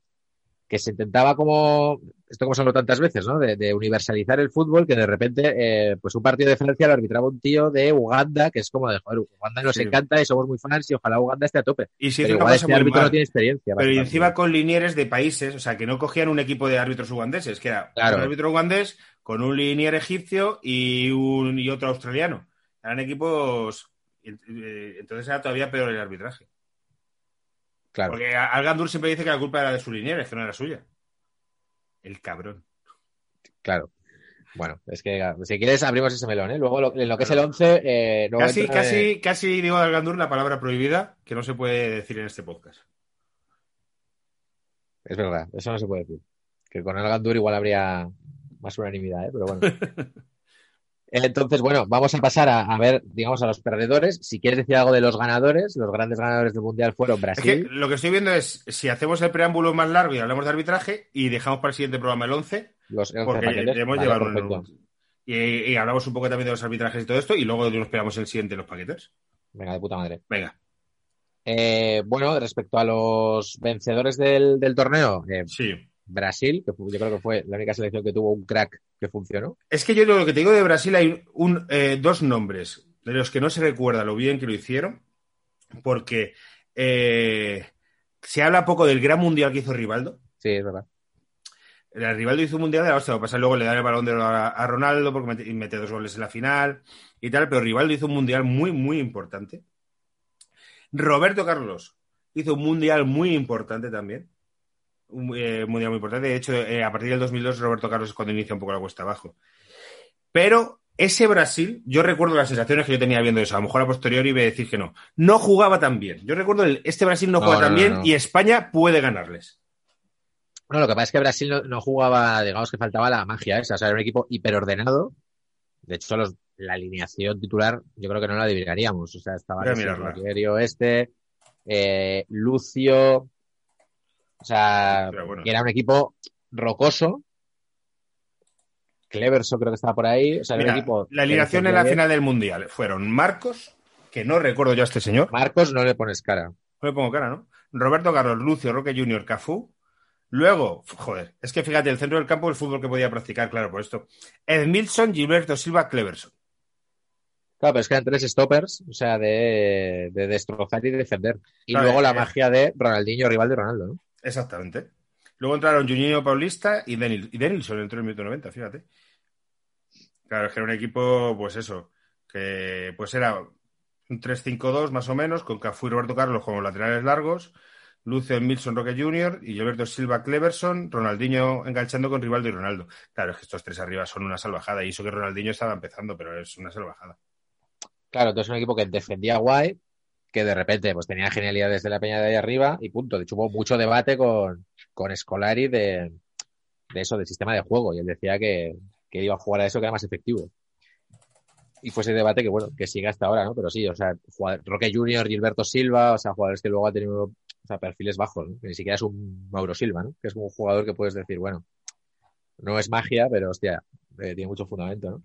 [SPEAKER 3] que se intentaba como, esto como se habló tantas veces, ¿no? De, de universalizar el fútbol, que de repente, eh, pues un partido de Francia lo arbitraba un tío de Uganda, que es como de, joder, Uganda nos
[SPEAKER 2] Sí.
[SPEAKER 3] encanta y somos muy fans y ojalá Uganda esté a tope.
[SPEAKER 2] Y si
[SPEAKER 3] Pero igual este árbitro
[SPEAKER 2] mal.
[SPEAKER 3] no tiene experiencia.
[SPEAKER 2] Pero y encima con linieres de países, o sea, que no cogían un equipo de árbitros ugandeses, que era
[SPEAKER 3] Claro.
[SPEAKER 2] un árbitro ugandés con un linier egipcio y, un, y otro australiano. Eran equipos. eh, Entonces era todavía peor el arbitraje.
[SPEAKER 3] Claro.
[SPEAKER 2] Porque Al Gandur siempre dice que la culpa era de su linier, es que no era suya. El cabrón.
[SPEAKER 3] Claro. Bueno, es que si quieres abrimos ese melón, ¿eh? Luego lo- en lo que es el 11... Eh,
[SPEAKER 2] Casi,
[SPEAKER 3] entra de-
[SPEAKER 2] casi, casi digo al Gandur la palabra prohibida que no se puede decir en este podcast.
[SPEAKER 3] Es verdad, eso no se puede decir. Que con el Gandur igual habría más unanimidad, ¿eh? Pero bueno. Entonces, bueno, vamos a pasar a, a ver, digamos, a los perdedores. Si quieres decir algo de los ganadores, los grandes ganadores del Mundial fueron
[SPEAKER 2] Es
[SPEAKER 3] Brasil.
[SPEAKER 2] que lo que estoy viendo es si hacemos el preámbulo más largo y hablamos de arbitraje y dejamos para el siguiente programa el 11,
[SPEAKER 3] los 11
[SPEAKER 2] porque
[SPEAKER 3] Vale,
[SPEAKER 2] llevar un- y, y hablamos un poco también de los arbitrajes y todo esto y luego nos pegamos el siguiente los paquetes.
[SPEAKER 3] Venga, de puta madre.
[SPEAKER 2] Venga,
[SPEAKER 3] Eh, bueno, respecto a los vencedores del, del torneo, eh,
[SPEAKER 2] sí.
[SPEAKER 3] Brasil, que yo creo que fue la única selección que tuvo un crack que funcionó.
[SPEAKER 2] Es que yo lo que te digo de Brasil hay un, eh, dos nombres de los que no se recuerda lo bien que lo hicieron, porque eh, se habla poco del gran mundial que hizo Rivaldo.
[SPEAKER 3] Sí, es verdad.
[SPEAKER 2] El Rivaldo hizo un mundial de la hostia, lo pasa luego le dan el balón de a, a Ronaldo porque mete, y mete dos goles en la final y tal, pero Rivaldo hizo un mundial muy, muy importante. Roberto Carlos hizo un mundial muy importante también. Eh, mundial muy importante. De hecho, eh, a partir del 2002 Roberto Carlos es cuando inicia un poco la cuesta abajo. Pero ese Brasil, yo recuerdo las sensaciones que yo tenía viendo eso. A lo mejor a posteriori voy a decir que no. No jugaba tan bien. Yo recuerdo el, este Brasil no,
[SPEAKER 3] No,
[SPEAKER 2] juega
[SPEAKER 3] no,
[SPEAKER 2] tan
[SPEAKER 3] no,
[SPEAKER 2] bien y España puede ganarles.
[SPEAKER 3] No, lo que pasa es que Brasil no, jugaba, digamos que faltaba la magia esa. O sea, era un equipo hiperordenado. De hecho, los, la alineación titular yo creo que no la adivinaríamos. O sea, estaba. Rogerio este, eh, Lucio. O sea,
[SPEAKER 2] bueno.
[SPEAKER 3] era un equipo rocoso. Cleverson creo que estaba por ahí. O sea, era un equipo.
[SPEAKER 2] la alineación en la final del Mundial fueron Marcos, que no recuerdo yo a este señor.
[SPEAKER 3] Marcos no le pones cara.
[SPEAKER 2] No le pongo cara, ¿no? Roberto Carlos, Lucio, Roque Junior, Cafú. Luego, joder, es que fíjate, el centro del campo, el fútbol que podía practicar, claro, por esto. Edmilson, Gilberto Silva, Cleverson.
[SPEAKER 3] Claro, pero es que eran tres stoppers, o sea, de, de destrozar y defender. Y
[SPEAKER 2] Claro,
[SPEAKER 3] luego la
[SPEAKER 2] eh,
[SPEAKER 3] magia de Ronaldinho, rival de Ronaldo, ¿no?
[SPEAKER 2] Exactamente. Luego entraron Juninho Paulista y, Denil, y Denilson entró en el minuto 90, fíjate. Claro, es que era un equipo, pues eso, que pues era un 3-5-2 más o menos, con Cafú y Roberto Carlos como laterales largos, Lucio Milson Roque Jr. y Gilberto Silva Cleverson, Ronaldinho enganchando con Rivaldo y Ronaldo. Claro, es que estos tres arriba son una salvajada, y eso que Ronaldinho estaba empezando, pero es una salvajada.
[SPEAKER 3] Claro, entonces un equipo que defendía guay, que de repente pues tenía genialidades de la peña de ahí arriba y punto. De hecho, hubo mucho debate con, con Scolari de, de eso, del sistema de juego. Y él decía que, que iba a jugar a eso que era más efectivo. Y fue ese debate que, bueno, que sigue hasta ahora, ¿no? Pero sí, o sea, jugador- Roque Junior, Gilberto Silva, o sea, jugadores que luego han tenido o sea, perfiles bajos, ¿no? Que ni siquiera es un Mauro Silva, ¿no? Que es un jugador que puedes decir, bueno, no es magia, pero hostia, eh, tiene mucho fundamento, ¿no?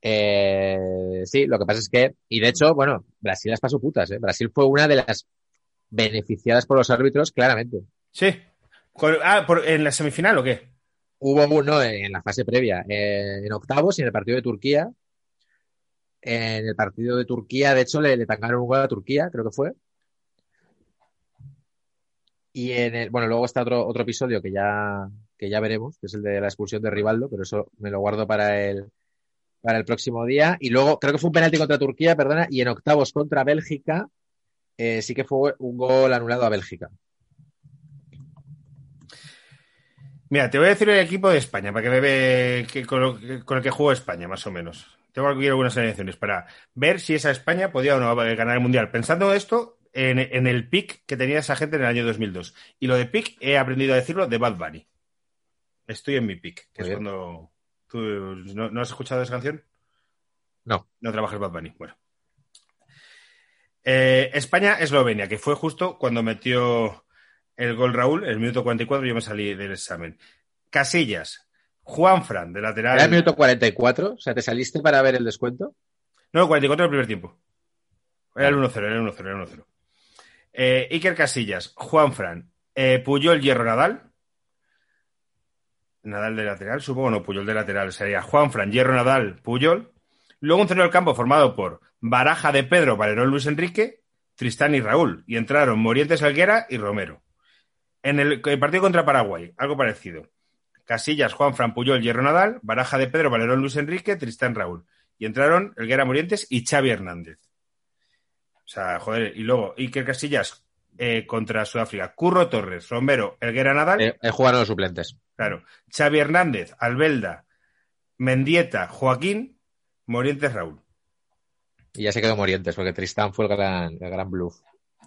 [SPEAKER 3] Eh, sí, lo que pasa es que, y de hecho, bueno, Brasil las pasó putas, ¿eh? Brasil fue una de las beneficiadas por los árbitros, claramente.
[SPEAKER 2] Sí. Ah, por- ¿en la semifinal o qué?
[SPEAKER 3] Hubo uno en la fase previa, eh, en octavos y en el partido de Turquía. En el partido de Turquía, de hecho, le, le tangaron un gol a Turquía, creo que fue. Y en el, bueno, luego está otro, otro episodio que ya, que ya veremos, que es el de la expulsión de Rivaldo, pero eso me lo guardo para el, para el próximo día. Y luego, creo que fue un penalti contra Turquía, perdona, y en octavos contra Bélgica, eh, sí que fue un gol anulado a Bélgica.
[SPEAKER 2] Mira, te voy a decir el equipo de España para que me ve que- con, lo que- con el que jugó España, más o menos. Tengo aquí algunas alineaciones para ver si esa España podía o no ganar el Mundial. Pensando esto en, en el pick que tenía esa gente en el año 2002. Y lo de pick he aprendido a decirlo de Bad Bunny. Estoy en mi pick, que
[SPEAKER 3] Muy
[SPEAKER 2] es
[SPEAKER 3] bien.
[SPEAKER 2] cuando... ¿Tú no, no has escuchado esa canción?
[SPEAKER 3] No.
[SPEAKER 2] No trabajas Bad Bunny. Bueno. Eh, España-Eslovenia, que fue justo cuando metió el gol Raúl, el minuto 44, yo me salí del examen. Casillas, Juan Fran, de lateral.
[SPEAKER 3] Era el minuto 44, o sea, ¿te saliste para ver el descuento?
[SPEAKER 2] No, 44 del primer tiempo. Era el 1-0, era el 1-0, era el 1-0. Eh, Iker Casillas, Juan Fran, eh, Puyol, Hierro, Nadal. Nadal de lateral, supongo, no, Puyol de lateral. Sería Juan Fran, Hierro, Nadal, Puyol. Luego un centro del campo formado por Baraja de Pedro, Valerón, Luis Enrique, Tristán y Raúl. Y entraron Morientes, Alguera y Romero. En el, partido contra Paraguay, algo parecido. Casillas, Juan Fran, Puyol, Hierro, Nadal, Baraja de Pedro, Valerón, Luis Enrique, Tristán, Raúl. Y entraron Elguera Morientes y Xavi Hernández. O sea, joder, y luego Iker Casillas eh, contra Sudáfrica, Curro Torres, Romero, Elguera Nadal,
[SPEAKER 3] Eh, eh, jugaron los suplentes.
[SPEAKER 2] Claro, Xavi Hernández, Albelda, Mendieta, Joaquín, Morientes, Raúl.
[SPEAKER 3] Y ya se quedó Morientes, porque Tristán fue el gran, el gran bluff.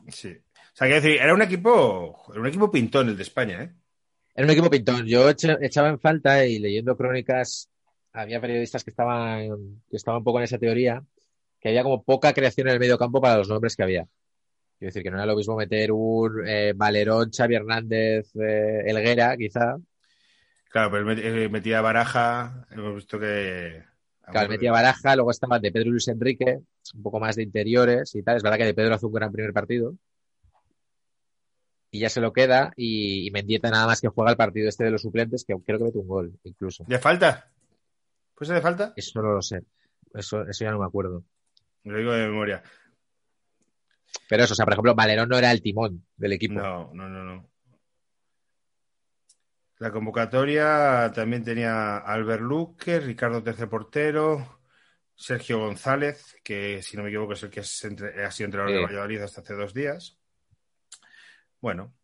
[SPEAKER 2] Sí. O sea, quiero decir, era un equipo, era un equipo pintón el de España, ¿eh?
[SPEAKER 3] Era un equipo pintón. Yo echaba en falta y leyendo crónicas, había periodistas que estaban, que estaban un poco en esa teoría, que había como poca creación en el medio campo para los nombres que había. Quiero decir, que no era lo mismo meter un eh, Valerón, Xavi Hernández, eh, Elguera, quizá.
[SPEAKER 2] Claro, pero él eh, metía Baraja, hemos visto que...
[SPEAKER 3] Claro, metía Baraja, luego estaban de Pedro y Luis Enrique, un poco más de interiores y tal. Es verdad que de Pedro hace un gran primer partido. Y ya se lo queda y, y Mendieta nada más que juega el partido este de los suplentes, que creo que mete un gol, incluso.
[SPEAKER 2] ¿De falta? ¿Pues de falta?
[SPEAKER 3] Eso no lo sé. Eso, eso ya no me acuerdo.
[SPEAKER 2] Lo digo de memoria.
[SPEAKER 3] Pero eso, o sea, por ejemplo, Valerón no era el timón del equipo.
[SPEAKER 2] No, no, no, no. La convocatoria también tenía Albert Luque, Ricardo Tercer Portero, Sergio González, que si no me equivoco es el que es entre- ha sido entrenador de. Valladolid hasta hace dos días. Bueno.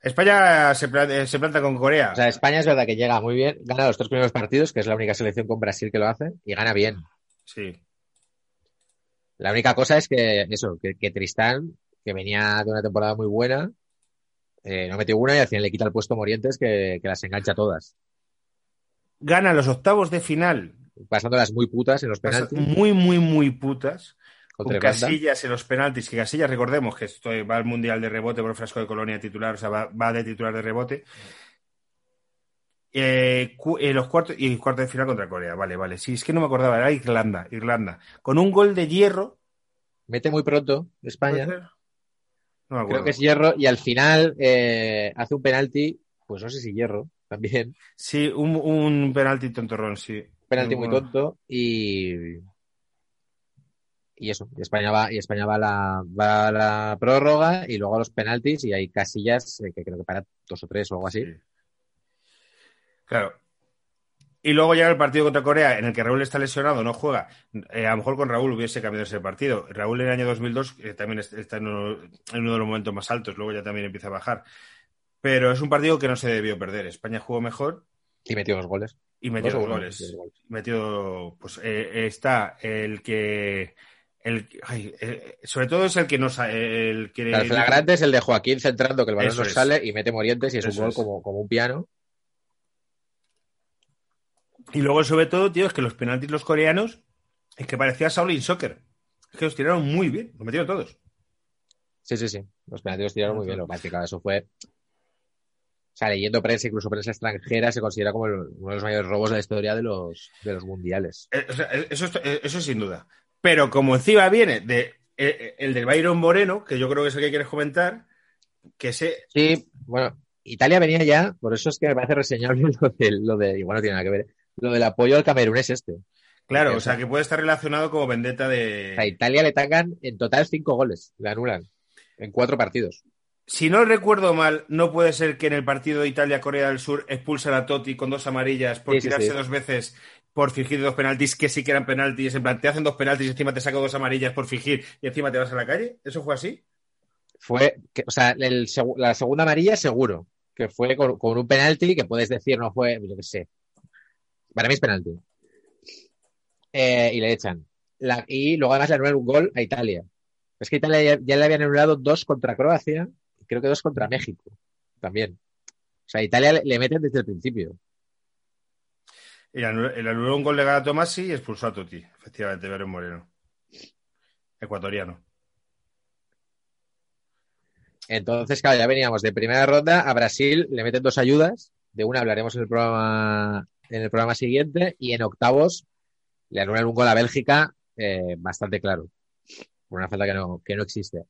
[SPEAKER 2] España se, pla- se planta con Corea.
[SPEAKER 3] O sea, España es verdad que llega muy bien, gana los tres primeros partidos, que es la única selección con Brasil que lo hace, y gana bien.
[SPEAKER 2] sí.
[SPEAKER 3] La única cosa es que eso, que, que Tristán, que venía de una temporada muy buena, eh, no metió una y al final le quita el puesto a Morientes que, que las engancha todas.
[SPEAKER 2] Gana los octavos de final.
[SPEAKER 3] Pasándolas muy putas en los penaltis.
[SPEAKER 2] Muy, muy, muy putas. Con. Casillas en los penaltis, que Casillas, recordemos que esto va al Mundial de rebote por el frasco de Colonia titular, o sea, va, va de titular de rebote. Eh, eh, los cuartos y cuartos de final contra Corea, vale, vale. Sí, es que no me acordaba, era Irlanda, Irlanda. Con un gol de hierro.
[SPEAKER 3] Mete muy pronto España. Creo que es Hierro y al final eh, hace un penalti, pues no sé si Hierro también,
[SPEAKER 2] Sí, un, un penalti tontorrón, sí.
[SPEAKER 3] penalti muy
[SPEAKER 2] Bueno.
[SPEAKER 3] tonto y y eso, y España va y España va a la va a la prórroga y luego a los penaltis y hay casillas eh, que creo que para dos o tres o algo así.
[SPEAKER 2] Sí. Claro. Y luego llega el partido contra Corea, en el que Raúl está lesionado, no juega. Eh, a lo mejor con Raúl hubiese cambiado ese partido. Raúl en el año 2002 eh, también es- está en uno, en uno de los momentos más altos, luego ya también empieza a bajar. Pero es un partido que no se debió perder. España jugó mejor
[SPEAKER 3] Y metió dos goles.
[SPEAKER 2] y metió
[SPEAKER 3] Dos
[SPEAKER 2] goles.
[SPEAKER 3] goles.
[SPEAKER 2] Metió, pues eh, está el que. El, ay, eh, sobre todo es el que no sa- el que
[SPEAKER 3] El flagrante es el de Joaquín centrando que el balón no sale y mete Morientes y es un gol
[SPEAKER 2] es.
[SPEAKER 3] como, como un piano.
[SPEAKER 2] Y luego, sobre todo, tío, es que los penaltis los coreanos es que parecía Shaolin Soccer. Es que los tiraron muy bien, los metieron todos.
[SPEAKER 3] Sí, sí, sí. Los penaltis los tiraron muy bien. Lo que, claro, eso fue. O sea, leyendo prensa, incluso prensa extranjera, se considera como el- uno de los mayores robos de la historia de los, de los mundiales.
[SPEAKER 2] Eh, o sea, eh, eso, es- eh, eso sin duda. Pero como encima viene de eh, el del Byron Moreno, que yo creo que es el que quieres comentar, que ese
[SPEAKER 3] Sí, bueno, Italia venía ya, por eso es que me parece reseñable lo de, lo de igual no tiene nada que ver, lo del apoyo al camerunés este. O
[SPEAKER 2] Claro, o sea, que puede estar relacionado como vendetta de...
[SPEAKER 3] a Italia le tacan en total cinco goles, le anulan en cuatro partidos.
[SPEAKER 2] Si no recuerdo mal, no puede ser que en el partido de Italia-Corea del Sur expulsan a Totti con dos amarillas por
[SPEAKER 3] Sí,
[SPEAKER 2] tirarse
[SPEAKER 3] sí.
[SPEAKER 2] dos veces por fingir dos penaltis, que sí que eran penaltis. En plan, te hacen dos penaltis y encima te saco dos amarillas por fingir y encima te vas a la calle. ¿Eso fue así?
[SPEAKER 3] Fue, que, o sea, el la segunda amarilla seguro, que fue con, con un penalti que puedes decir no fue, yo qué sé. Para mí es penalti. Eh, y le echan. La- y luego además le anulan un gol a Italia. Es que Italia ya, ya le habían anulado dos contra Croacia, y creo que dos contra México también. O sea, a Italia le, le meten desde el principio.
[SPEAKER 2] El anuló, el anuló un gol de Gala Tomasi y expulsó a Totti, efectivamente, Byron Moreno. Ecuatoriano.
[SPEAKER 3] Entonces, claro, ya veníamos de primera ronda a Brasil, le meten dos ayudas, de una hablaremos en el programa, en el programa siguiente, y en octavos le anulan un gol a Bélgica eh, bastante claro, por una falta que no, que no existe.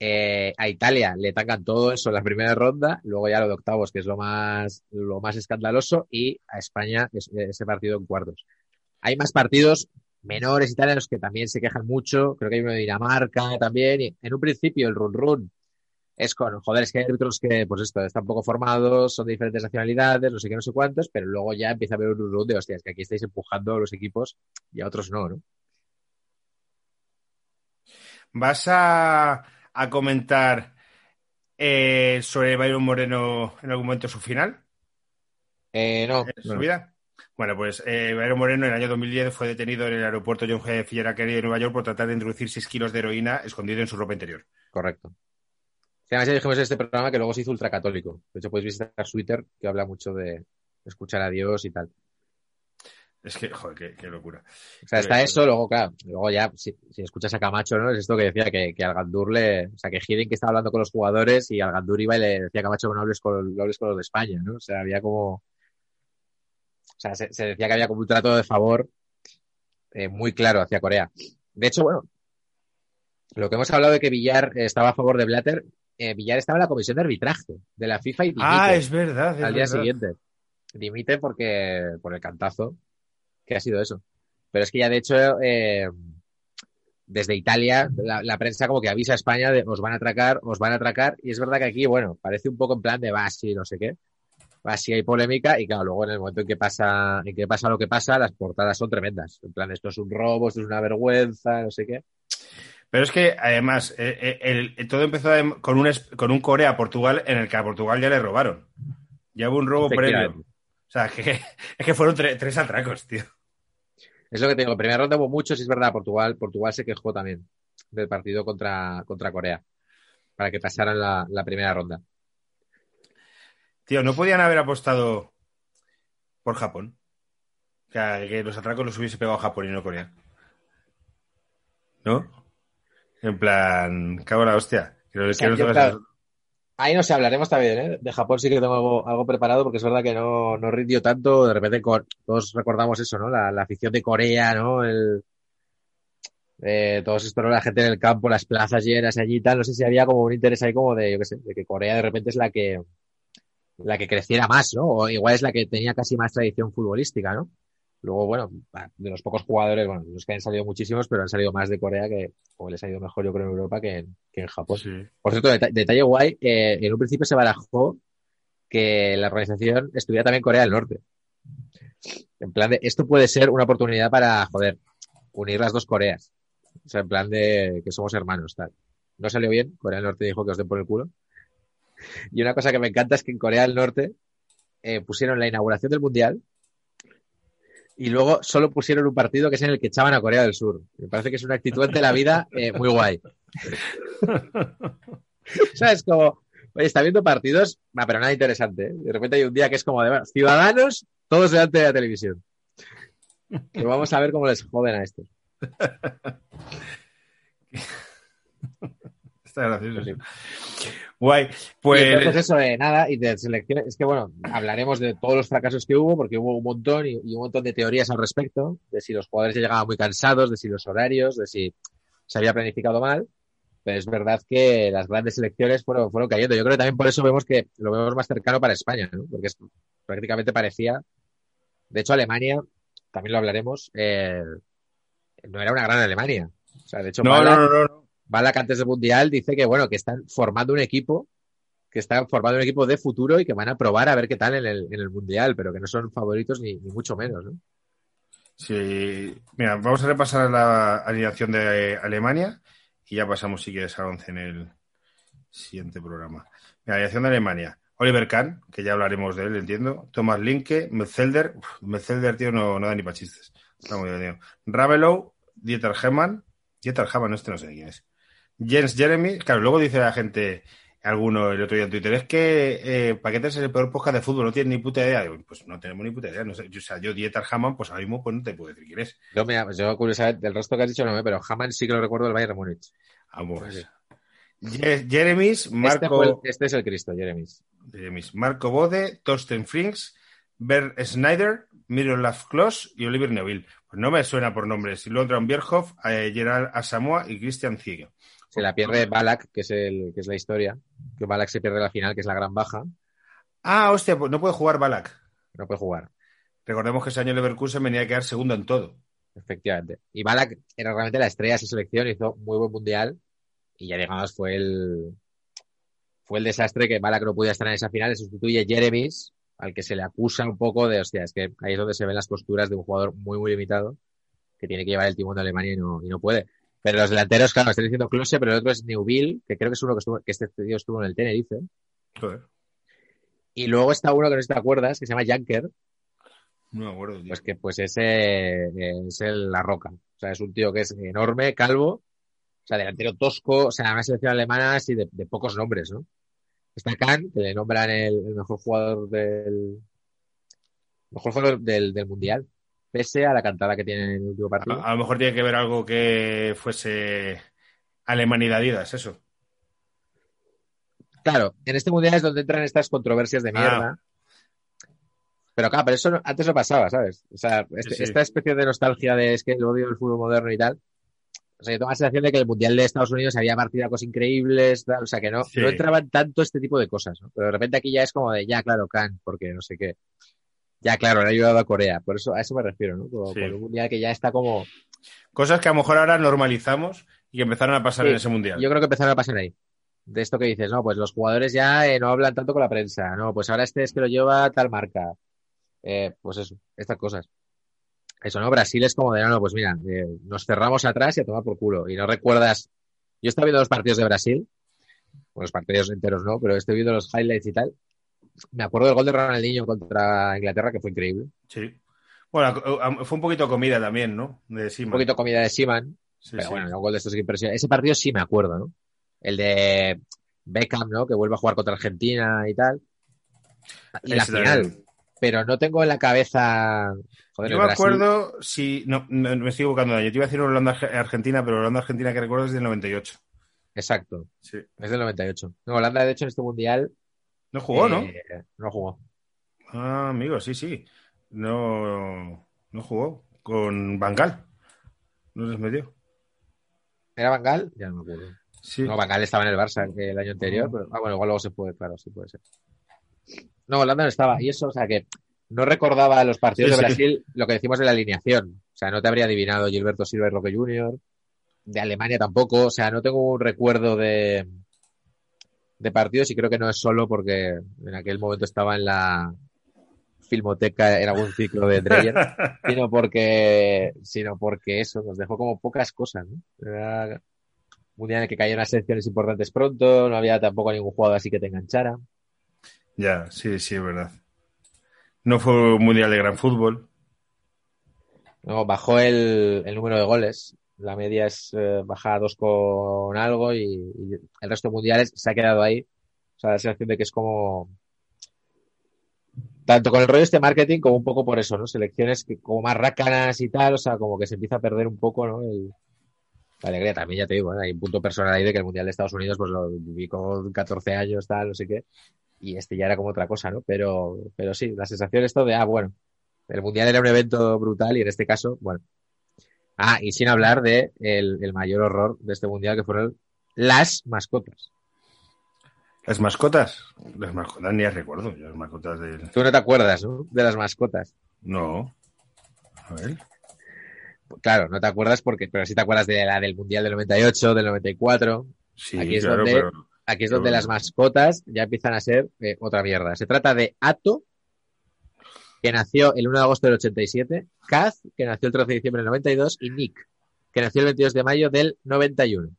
[SPEAKER 3] Eh, a Italia le tacan todo eso en la primera ronda, luego ya lo de octavos, que es lo más, lo más escandaloso, y a España es- ese partido en cuartos. Hay más partidos menores italianos que también se quejan mucho, creo que hay uno de Dinamarca también, y en un principio el run run es con, joder, es que hay árbitros que, pues esto, están poco formados, son de diferentes nacionalidades, no sé qué, no sé cuántos, pero luego ya empieza a haber un run de, hostias, que aquí estáis empujando a los equipos y a otros no, ¿no?
[SPEAKER 2] ¿Vas a, a comentar eh, sobre Byron Moreno en algún momento su final?
[SPEAKER 3] Eh, no,
[SPEAKER 2] su
[SPEAKER 3] no.
[SPEAKER 2] vida? Bueno, pues eh, Byron Moreno en el año 2010 fue detenido en el aeropuerto John F. Kennedy de Nueva York por tratar de introducir 6 kilos de heroína escondido en su ropa interior.
[SPEAKER 3] correcto. Además ya dijimos en este programa que luego se hizo ultracatólico. De hecho, podéis visitar su Twitter, que habla mucho de escuchar a Dios y tal.
[SPEAKER 2] Es que, joder, qué, qué locura.
[SPEAKER 3] O sea, está eso, luego, claro, luego ya, si, si escuchas a Camacho, ¿no? Es esto que decía que, que al Gandur le, o sea, que Hiddink estaba hablando con los jugadores y al Gandur iba y le decía a Camacho que no hables con, no hables con los de España, ¿no? O sea, había como, o sea, se, se decía que había como un trato de favor eh, muy claro hacia Corea. De hecho, bueno, lo que hemos hablado de que Villar eh, estaba a favor de Blatter, eh, Villar estaba en la comisión de arbitraje de la FIFA y dimite
[SPEAKER 2] Ah, es verdad. es
[SPEAKER 3] al día
[SPEAKER 2] verdad.
[SPEAKER 3] siguiente. Dimite porque por el cantazo que ha sido eso. Pero es que ya de hecho eh, desde Italia la, la prensa como que avisa a España de os van a atracar, os van a atracar y es verdad que aquí bueno parece un poco en plan de va sí no sé qué, va sí hay polémica y claro luego en el momento en que pasa en que pasa lo que pasa las portadas son tremendas en plan esto es un robo, esto es una vergüenza, no sé qué.
[SPEAKER 2] Pero es que, además, eh, eh, el- el- todo empezó con un, con un Corea-Portugal en el que a Portugal ya le robaron. Ya hubo un robo previo. O sea, que, es que fueron tre- tres atracos, tío.
[SPEAKER 3] Es lo que te digo, en primera ronda hubo muchos, y es verdad, Portugal, Portugal se quejó también del partido contra, contra Corea para que pasaran la, la primera ronda.
[SPEAKER 2] Tío, no podían haber apostado por Japón. O sea, que los atracos los hubiese pegado Japón y no Corea. ¿No? En plan, cago en la hostia. Que los-
[SPEAKER 3] O sea,
[SPEAKER 2] que los
[SPEAKER 3] yo,
[SPEAKER 2] hagas-
[SPEAKER 3] claro, Ahí no sé, hablaremos también, ¿eh? De Japón sí que tengo algo, algo preparado porque es verdad que no, no rindió tanto. De repente todos recordamos eso, ¿no? La, la afición de Corea, ¿no? El, eh, todos esto, ¿no? La gente en el campo, las plazas llenas allí y tal. No sé si había como un interés ahí como de, yo qué sé, de que Corea de repente es la que, la que creciera más, ¿no? O igual es la que tenía casi más tradición futbolística, ¿no? Luego, bueno, de los pocos jugadores, bueno, los que han salido muchísimos, pero han salido más de Corea que, o les ha ido mejor, yo creo, en Europa que en, que en Japón.
[SPEAKER 2] Sí.
[SPEAKER 3] Por cierto, deta- detalle guay, eh, en un principio se barajó que la organización estuviera también en Corea del Norte. En plan de, esto puede ser una oportunidad para, joder, unir las dos Coreas. O sea, en plan de que somos hermanos, tal. No salió bien, Corea del Norte dijo que os den por el culo. Y una cosa que me encanta es que en Corea del Norte eh, pusieron la inauguración del Mundial y luego solo pusieron un partido que es en el que echaban a Corea del Sur. Me parece que es una actitud ante la vida eh, muy guay. ¿Sabes? Como, oye, está viendo partidos, va, pero nada interesante. ¿eh? De repente hay un día que es como de, bueno, ciudadanos, todos delante de la televisión. Pero vamos a ver cómo les joden a estos.
[SPEAKER 2] Está gracioso.
[SPEAKER 3] Sí.
[SPEAKER 2] Guay. Pues.
[SPEAKER 3] entonces eso de nada, y de selecciones, es que bueno, hablaremos de todos los fracasos que hubo, porque hubo un montón y, y un montón de teorías al respecto, de si los jugadores ya llegaban muy cansados, de si los horarios, de si se había planificado mal. Pero es verdad que las grandes selecciones fueron, fueron cayendo. Yo creo que también por eso vemos que lo vemos más cercano para España, ¿no? Porque es, prácticamente parecía. De hecho, Alemania, también lo hablaremos, eh, no era una gran Alemania. O sea, de hecho,
[SPEAKER 2] No,
[SPEAKER 3] Ballack-
[SPEAKER 2] no, no, no.
[SPEAKER 3] Ballack antes del Mundial dice que, bueno, que están formando un equipo, que están formando un equipo de futuro y que van a probar a ver qué tal en el, en el Mundial, pero que no son favoritos ni, mucho menos, ¿no?
[SPEAKER 2] Sí. Mira, vamos a repasar la alineación de Alemania y ya pasamos, si quieres, a 11 en el siguiente programa. Mira, alineación de Alemania. Oliver Kahn, que ya hablaremos de él, entiendo. Thomas Linke, Metzelder. Metzelder, tío, no, da ni para chistes. Está muy bien, Dieter Hemann. Dieter Hemann, este no sé quién es. Jens Jeremy. Claro, luego dice la gente, alguno el otro día en Twitter, es que eh, Paquetes es el peor podcast de fútbol, no tiene ni puta idea. Digo, pues no tenemos ni puta idea. No sé. Yo, o sea, yo Dieter Hamann, pues ahora mismo pues no te puedo decir quién es.
[SPEAKER 3] Yo, mira, yo curiosamente, del resto que has dicho no, pero Hamann sí que lo recuerdo del Bayern Múnich.
[SPEAKER 2] Vamos. Jeremis,
[SPEAKER 3] Este,
[SPEAKER 2] Marco,
[SPEAKER 3] el- este es el Cristo, Jeremis.
[SPEAKER 2] Jeremis, Marco Bode, Torsten Frings, Bert Schneider, Miroslav Klos y Oliver Neville. Pues no me suena por nombres. Y luego Bierhoff, eh, Gerard Asamoah y Christian Ziege.
[SPEAKER 3] Se la pierde Balak, que es, el, que es la historia. Que Balak se pierde la final, que es la gran baja.
[SPEAKER 2] Ah, hostia, pues no puede jugar Balak.
[SPEAKER 3] No puede jugar,
[SPEAKER 2] Recordemos que ese año Leverkusen venía a quedar segundo en todo.
[SPEAKER 3] efectivamente. Y Balak era realmente la estrella de esa selección, hizo muy buen mundial. Y ya digamos, fue el, fue el desastre que Balak no podía estar en esa final. Le sustituye Jeremis, al que se le acusa un poco de, hostia, es que ahí es donde se ven las costuras de un jugador muy, muy limitado, que tiene que llevar el timón de Alemania y no, y no puede. Pero los delanteros, claro, estoy diciendo Klose, pero el otro es Neuville, que creo que es uno que, estuvo, que este tío estuvo en el Tenerife.
[SPEAKER 2] Joder,
[SPEAKER 3] Y luego está uno que no sé si te acuerdas, que se llama Janker,
[SPEAKER 2] no me acuerdo. tío.
[SPEAKER 3] pues que pues ese es el, la roca. O sea, es un tío que es enorme, calvo, o sea, delantero tosco, o sea, una selección alemana así de, de pocos nombres, ¿no? Está Kahn, que le nombran el, el mejor jugador del mejor jugador del, del mundial, pese a la cantada que tiene en el último partido.
[SPEAKER 2] A, a lo mejor tiene que ver algo que fuese Alemanidad Adidas, eso.
[SPEAKER 3] Claro, en este mundial es donde entran estas controversias de mierda. Pero claro, pero eso antes no pasaba, ¿sabes? O sea, este-
[SPEAKER 2] Sí, sí.
[SPEAKER 3] esta especie de nostalgia de es que el odio del fútbol moderno y tal. O sea, yo tengo la sensación de que el Mundial de Estados Unidos había partido cosas increíbles, tal, o sea, que no,
[SPEAKER 2] Sí.
[SPEAKER 3] no entraban tanto este tipo de cosas, ¿no? Pero de repente aquí ya es como de, ya, claro, Khan, porque no sé qué. Ya, claro, le ha ayudado a Corea. Por eso, a eso me refiero, ¿no? Como,
[SPEAKER 2] Sí.
[SPEAKER 3] con un Mundial que ya está como...
[SPEAKER 2] Cosas que a lo mejor ahora normalizamos y que empezaron a pasar
[SPEAKER 3] Sí,
[SPEAKER 2] en ese mundial.
[SPEAKER 3] Yo creo que empezaron a pasar ahí. De esto que dices, no, pues los jugadores ya eh, no hablan tanto con la prensa, no, pues ahora este es que lo lleva tal marca. Eh, pues eso, estas cosas. Eso, ¿no? Brasil es como de, no, no, pues mira, eh, nos cerramos atrás y a tomar por culo. Y no recuerdas Yo estaba viendo los partidos de Brasil. Bueno, los partidos enteros no, pero estoy viendo los highlights y tal. Me acuerdo del gol de Ronaldinho contra Inglaterra, que fue increíble.
[SPEAKER 2] Sí. Bueno, fue un poquito comida también, ¿no? De
[SPEAKER 3] Un
[SPEAKER 2] Seaman.
[SPEAKER 3] poquito comida de Seaman,
[SPEAKER 2] Sí,
[SPEAKER 3] pero
[SPEAKER 2] sí.
[SPEAKER 3] bueno, un gol de estos que impresiona. Ese partido sí me acuerdo, ¿no? El de Beckham, ¿no? Que vuelve a jugar contra Argentina y tal. Y la final.
[SPEAKER 2] también.
[SPEAKER 3] Pero no tengo en la cabeza. Joder,
[SPEAKER 2] Yo me
[SPEAKER 3] Brasil.
[SPEAKER 2] acuerdo si. No, no, me estoy equivocando. Yo te iba a decir Holanda-Argentina, pero Holanda-Argentina que recuerdo es del 98.
[SPEAKER 3] Exacto.
[SPEAKER 2] Sí.
[SPEAKER 3] Es del 98. No, Holanda, de hecho, en este mundial.
[SPEAKER 2] No jugó, ¿no?
[SPEAKER 3] eh, No jugó.
[SPEAKER 2] Ah, amigo, sí, sí. No, no jugó. Con Bangal. No les metió.
[SPEAKER 3] ¿Era Bangal? Ya no me acuerdo.
[SPEAKER 2] Sí.
[SPEAKER 3] No, Bangal estaba en el Barça que el año anterior, pero ah, bueno, igual luego se puede, claro, sí puede ser. No, Holanda no estaba. Y eso, o sea que no recordaba los partidos
[SPEAKER 2] Sí,
[SPEAKER 3] de
[SPEAKER 2] sí.
[SPEAKER 3] Brasil, lo que decimos de la alineación. O sea, no te habría adivinado Gilberto Silva y Roque Junior. De Alemania tampoco. O sea, no tengo un recuerdo de, de partidos y creo que no es solo porque en aquel momento estaba en la filmoteca en algún ciclo de Dreyer, sino porque, sino porque eso nos dejó como pocas cosas, ¿no? Era un mundial en el que caían las selecciones importantes pronto, no había tampoco ningún jugador así que te enganchara.
[SPEAKER 2] Ya, sí, sí, es verdad. No fue un mundial de gran fútbol.
[SPEAKER 3] No, bajó el, el número de goles. La media es eh, baja a dos con algo y, el resto de mundiales se ha quedado ahí. O sea, la sensación de que es como tanto con el rollo este marketing como un poco por eso, ¿no? Selecciones que como más rácanas y tal, o sea, como que se empieza a perder un poco, ¿no? El- la alegría también, ya te digo, hay un punto personal ahí de que el Mundial de Estados Unidos, pues lo viví con 14 años, tal, no sé qué, y este ya era como otra cosa, ¿no? Pero, pero sí, la sensación esto de, ah, bueno, el Mundial era un evento brutal y en este caso, bueno. Ah, y sin hablar de el, el mayor horror de este Mundial que fueron las mascotas.
[SPEAKER 2] Las mascotas. Las mascotas ni las recuerdo. Yo las mascotas del.
[SPEAKER 3] Tú no te acuerdas, ¿no? De las mascotas.
[SPEAKER 2] No. A ver.
[SPEAKER 3] Claro, no te acuerdas porque, pero sí te acuerdas de la del Mundial del 98, del 94.
[SPEAKER 2] Sí,
[SPEAKER 3] Aquí es
[SPEAKER 2] claro,
[SPEAKER 3] donde-
[SPEAKER 2] pero.
[SPEAKER 3] Aquí es donde las mascotas ya empiezan a ser eh, otra mierda. Se trata de Ato, que nació el 1 de agosto del 87, Kaz, que nació el 13 de diciembre del 92, y Nick, que nació el 22 de mayo del 91.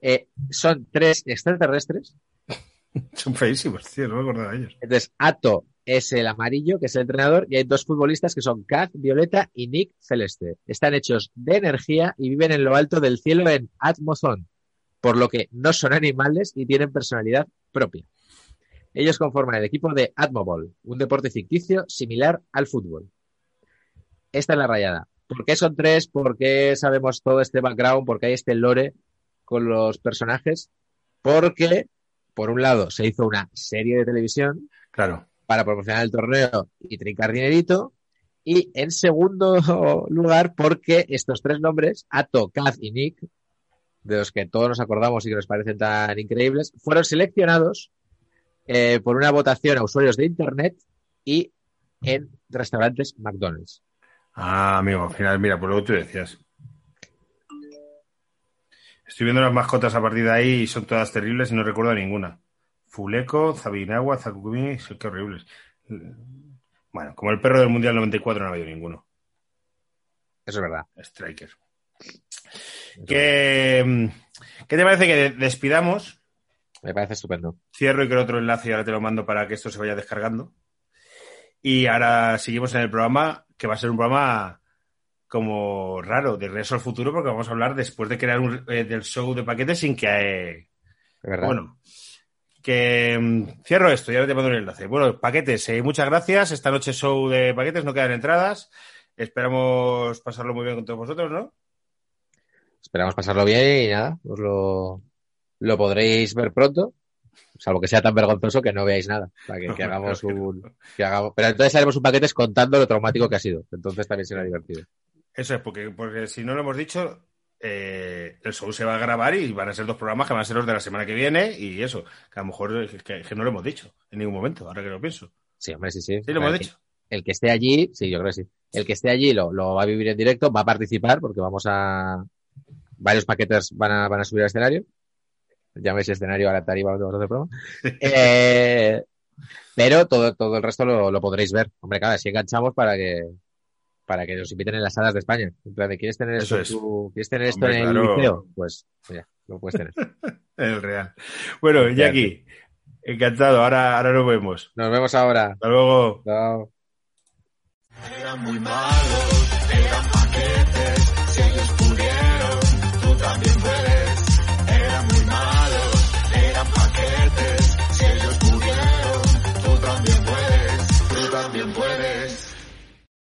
[SPEAKER 3] Eh, son tres extraterrestres.
[SPEAKER 2] Son feísimos, tío. No me acordaba de ellos.
[SPEAKER 3] Entonces, Ato es el amarillo, que es el entrenador, y hay dos futbolistas que son Kaz, Violeta y Nick Celeste. Están hechos de energía y viven en lo alto del cielo en Atmozón, por lo que no son animales y tienen personalidad propia. Ellos conforman el equipo de Atmobol, un deporte ficticio similar al fútbol. Esta es la rayada. ¿Por qué son tres? ¿Por qué sabemos todo este background? ¿Por qué hay este lore con los personajes? Porque, por un lado, se hizo una serie de televisión
[SPEAKER 2] Claro.
[SPEAKER 3] para proporcionar el torneo y trincar dinerito. Y en segundo lugar, porque estos tres nombres, Ato, Kaz y Nick, de los que todos nos acordamos y que nos parecen tan increíbles, fueron seleccionados eh, por una votación a usuarios de Internet y en restaurantes McDonald's.
[SPEAKER 2] Ah, amigo, al final, mira, por lo que tú decías. Estoy viendo las mascotas a partir de ahí y son todas terribles y no recuerdo ninguna. Fuleco, Zabinagua, Zakumi, qué horribles. Bueno, como el perro del Mundial 94 no ha habido ninguno.
[SPEAKER 3] Eso es verdad.
[SPEAKER 2] Striker. ¿Qué, ¿Qué te parece que despidamos?
[SPEAKER 3] Me parece estupendo.
[SPEAKER 2] Cierro y creo otro enlace y ahora te lo mando para que esto se vaya descargando. Y ahora seguimos en el programa, que va a ser un programa como raro, de Regreso al Futuro, porque vamos a hablar después de crear un, eh, del show de paquetes sin que... eh, bueno, que mm, cierro esto y ahora te mando el enlace. Bueno, paquetes, eh, muchas gracias. Esta noche show de paquetes, no quedan entradas. Esperamos pasarlo muy bien con todos vosotros, ¿no?
[SPEAKER 3] Esperamos pasarlo bien y nada, os lo, lo podréis ver pronto, salvo que sea tan vergonzoso que no veáis nada. Sea, que, que hagamos un, que hagamos, pero entonces haremos un paquete contando lo traumático que ha sido. Entonces también será divertido.
[SPEAKER 2] Eso es, porque, porque si no lo hemos dicho, eh, el show se va a grabar y van a ser dos programas que van a ser los de la semana que viene y eso, que a lo mejor es que, que no lo hemos dicho en ningún momento, ahora que lo pienso.
[SPEAKER 3] Sí, hombre, sí, sí.
[SPEAKER 2] Sí, lo hemos dicho.
[SPEAKER 3] el que esté allí, sí, yo creo que sí. El que esté allí lo, lo va a vivir en directo, va a participar porque vamos a, varios paquetes van a, van a subir al escenario. Llaméis escenario a la tarifa de otro programa. Eh, pero todo, todo el resto lo, lo podréis ver. Hombre, claro, si enganchamos para que, para que nos inviten en las salas de España. En plan, ¿quieres tener
[SPEAKER 2] Eso
[SPEAKER 3] esto, en
[SPEAKER 2] es.
[SPEAKER 3] tu- ¿quieres tener esto
[SPEAKER 2] Hombre,
[SPEAKER 3] en el liceo? Pues mira, lo puedes tener.
[SPEAKER 2] El Real. Bueno, Jackie, encantado. Ahora, ahora nos vemos.
[SPEAKER 3] Nos vemos ahora.
[SPEAKER 2] Hasta luego.
[SPEAKER 3] Chao.
[SPEAKER 1] Eran muy malos, eran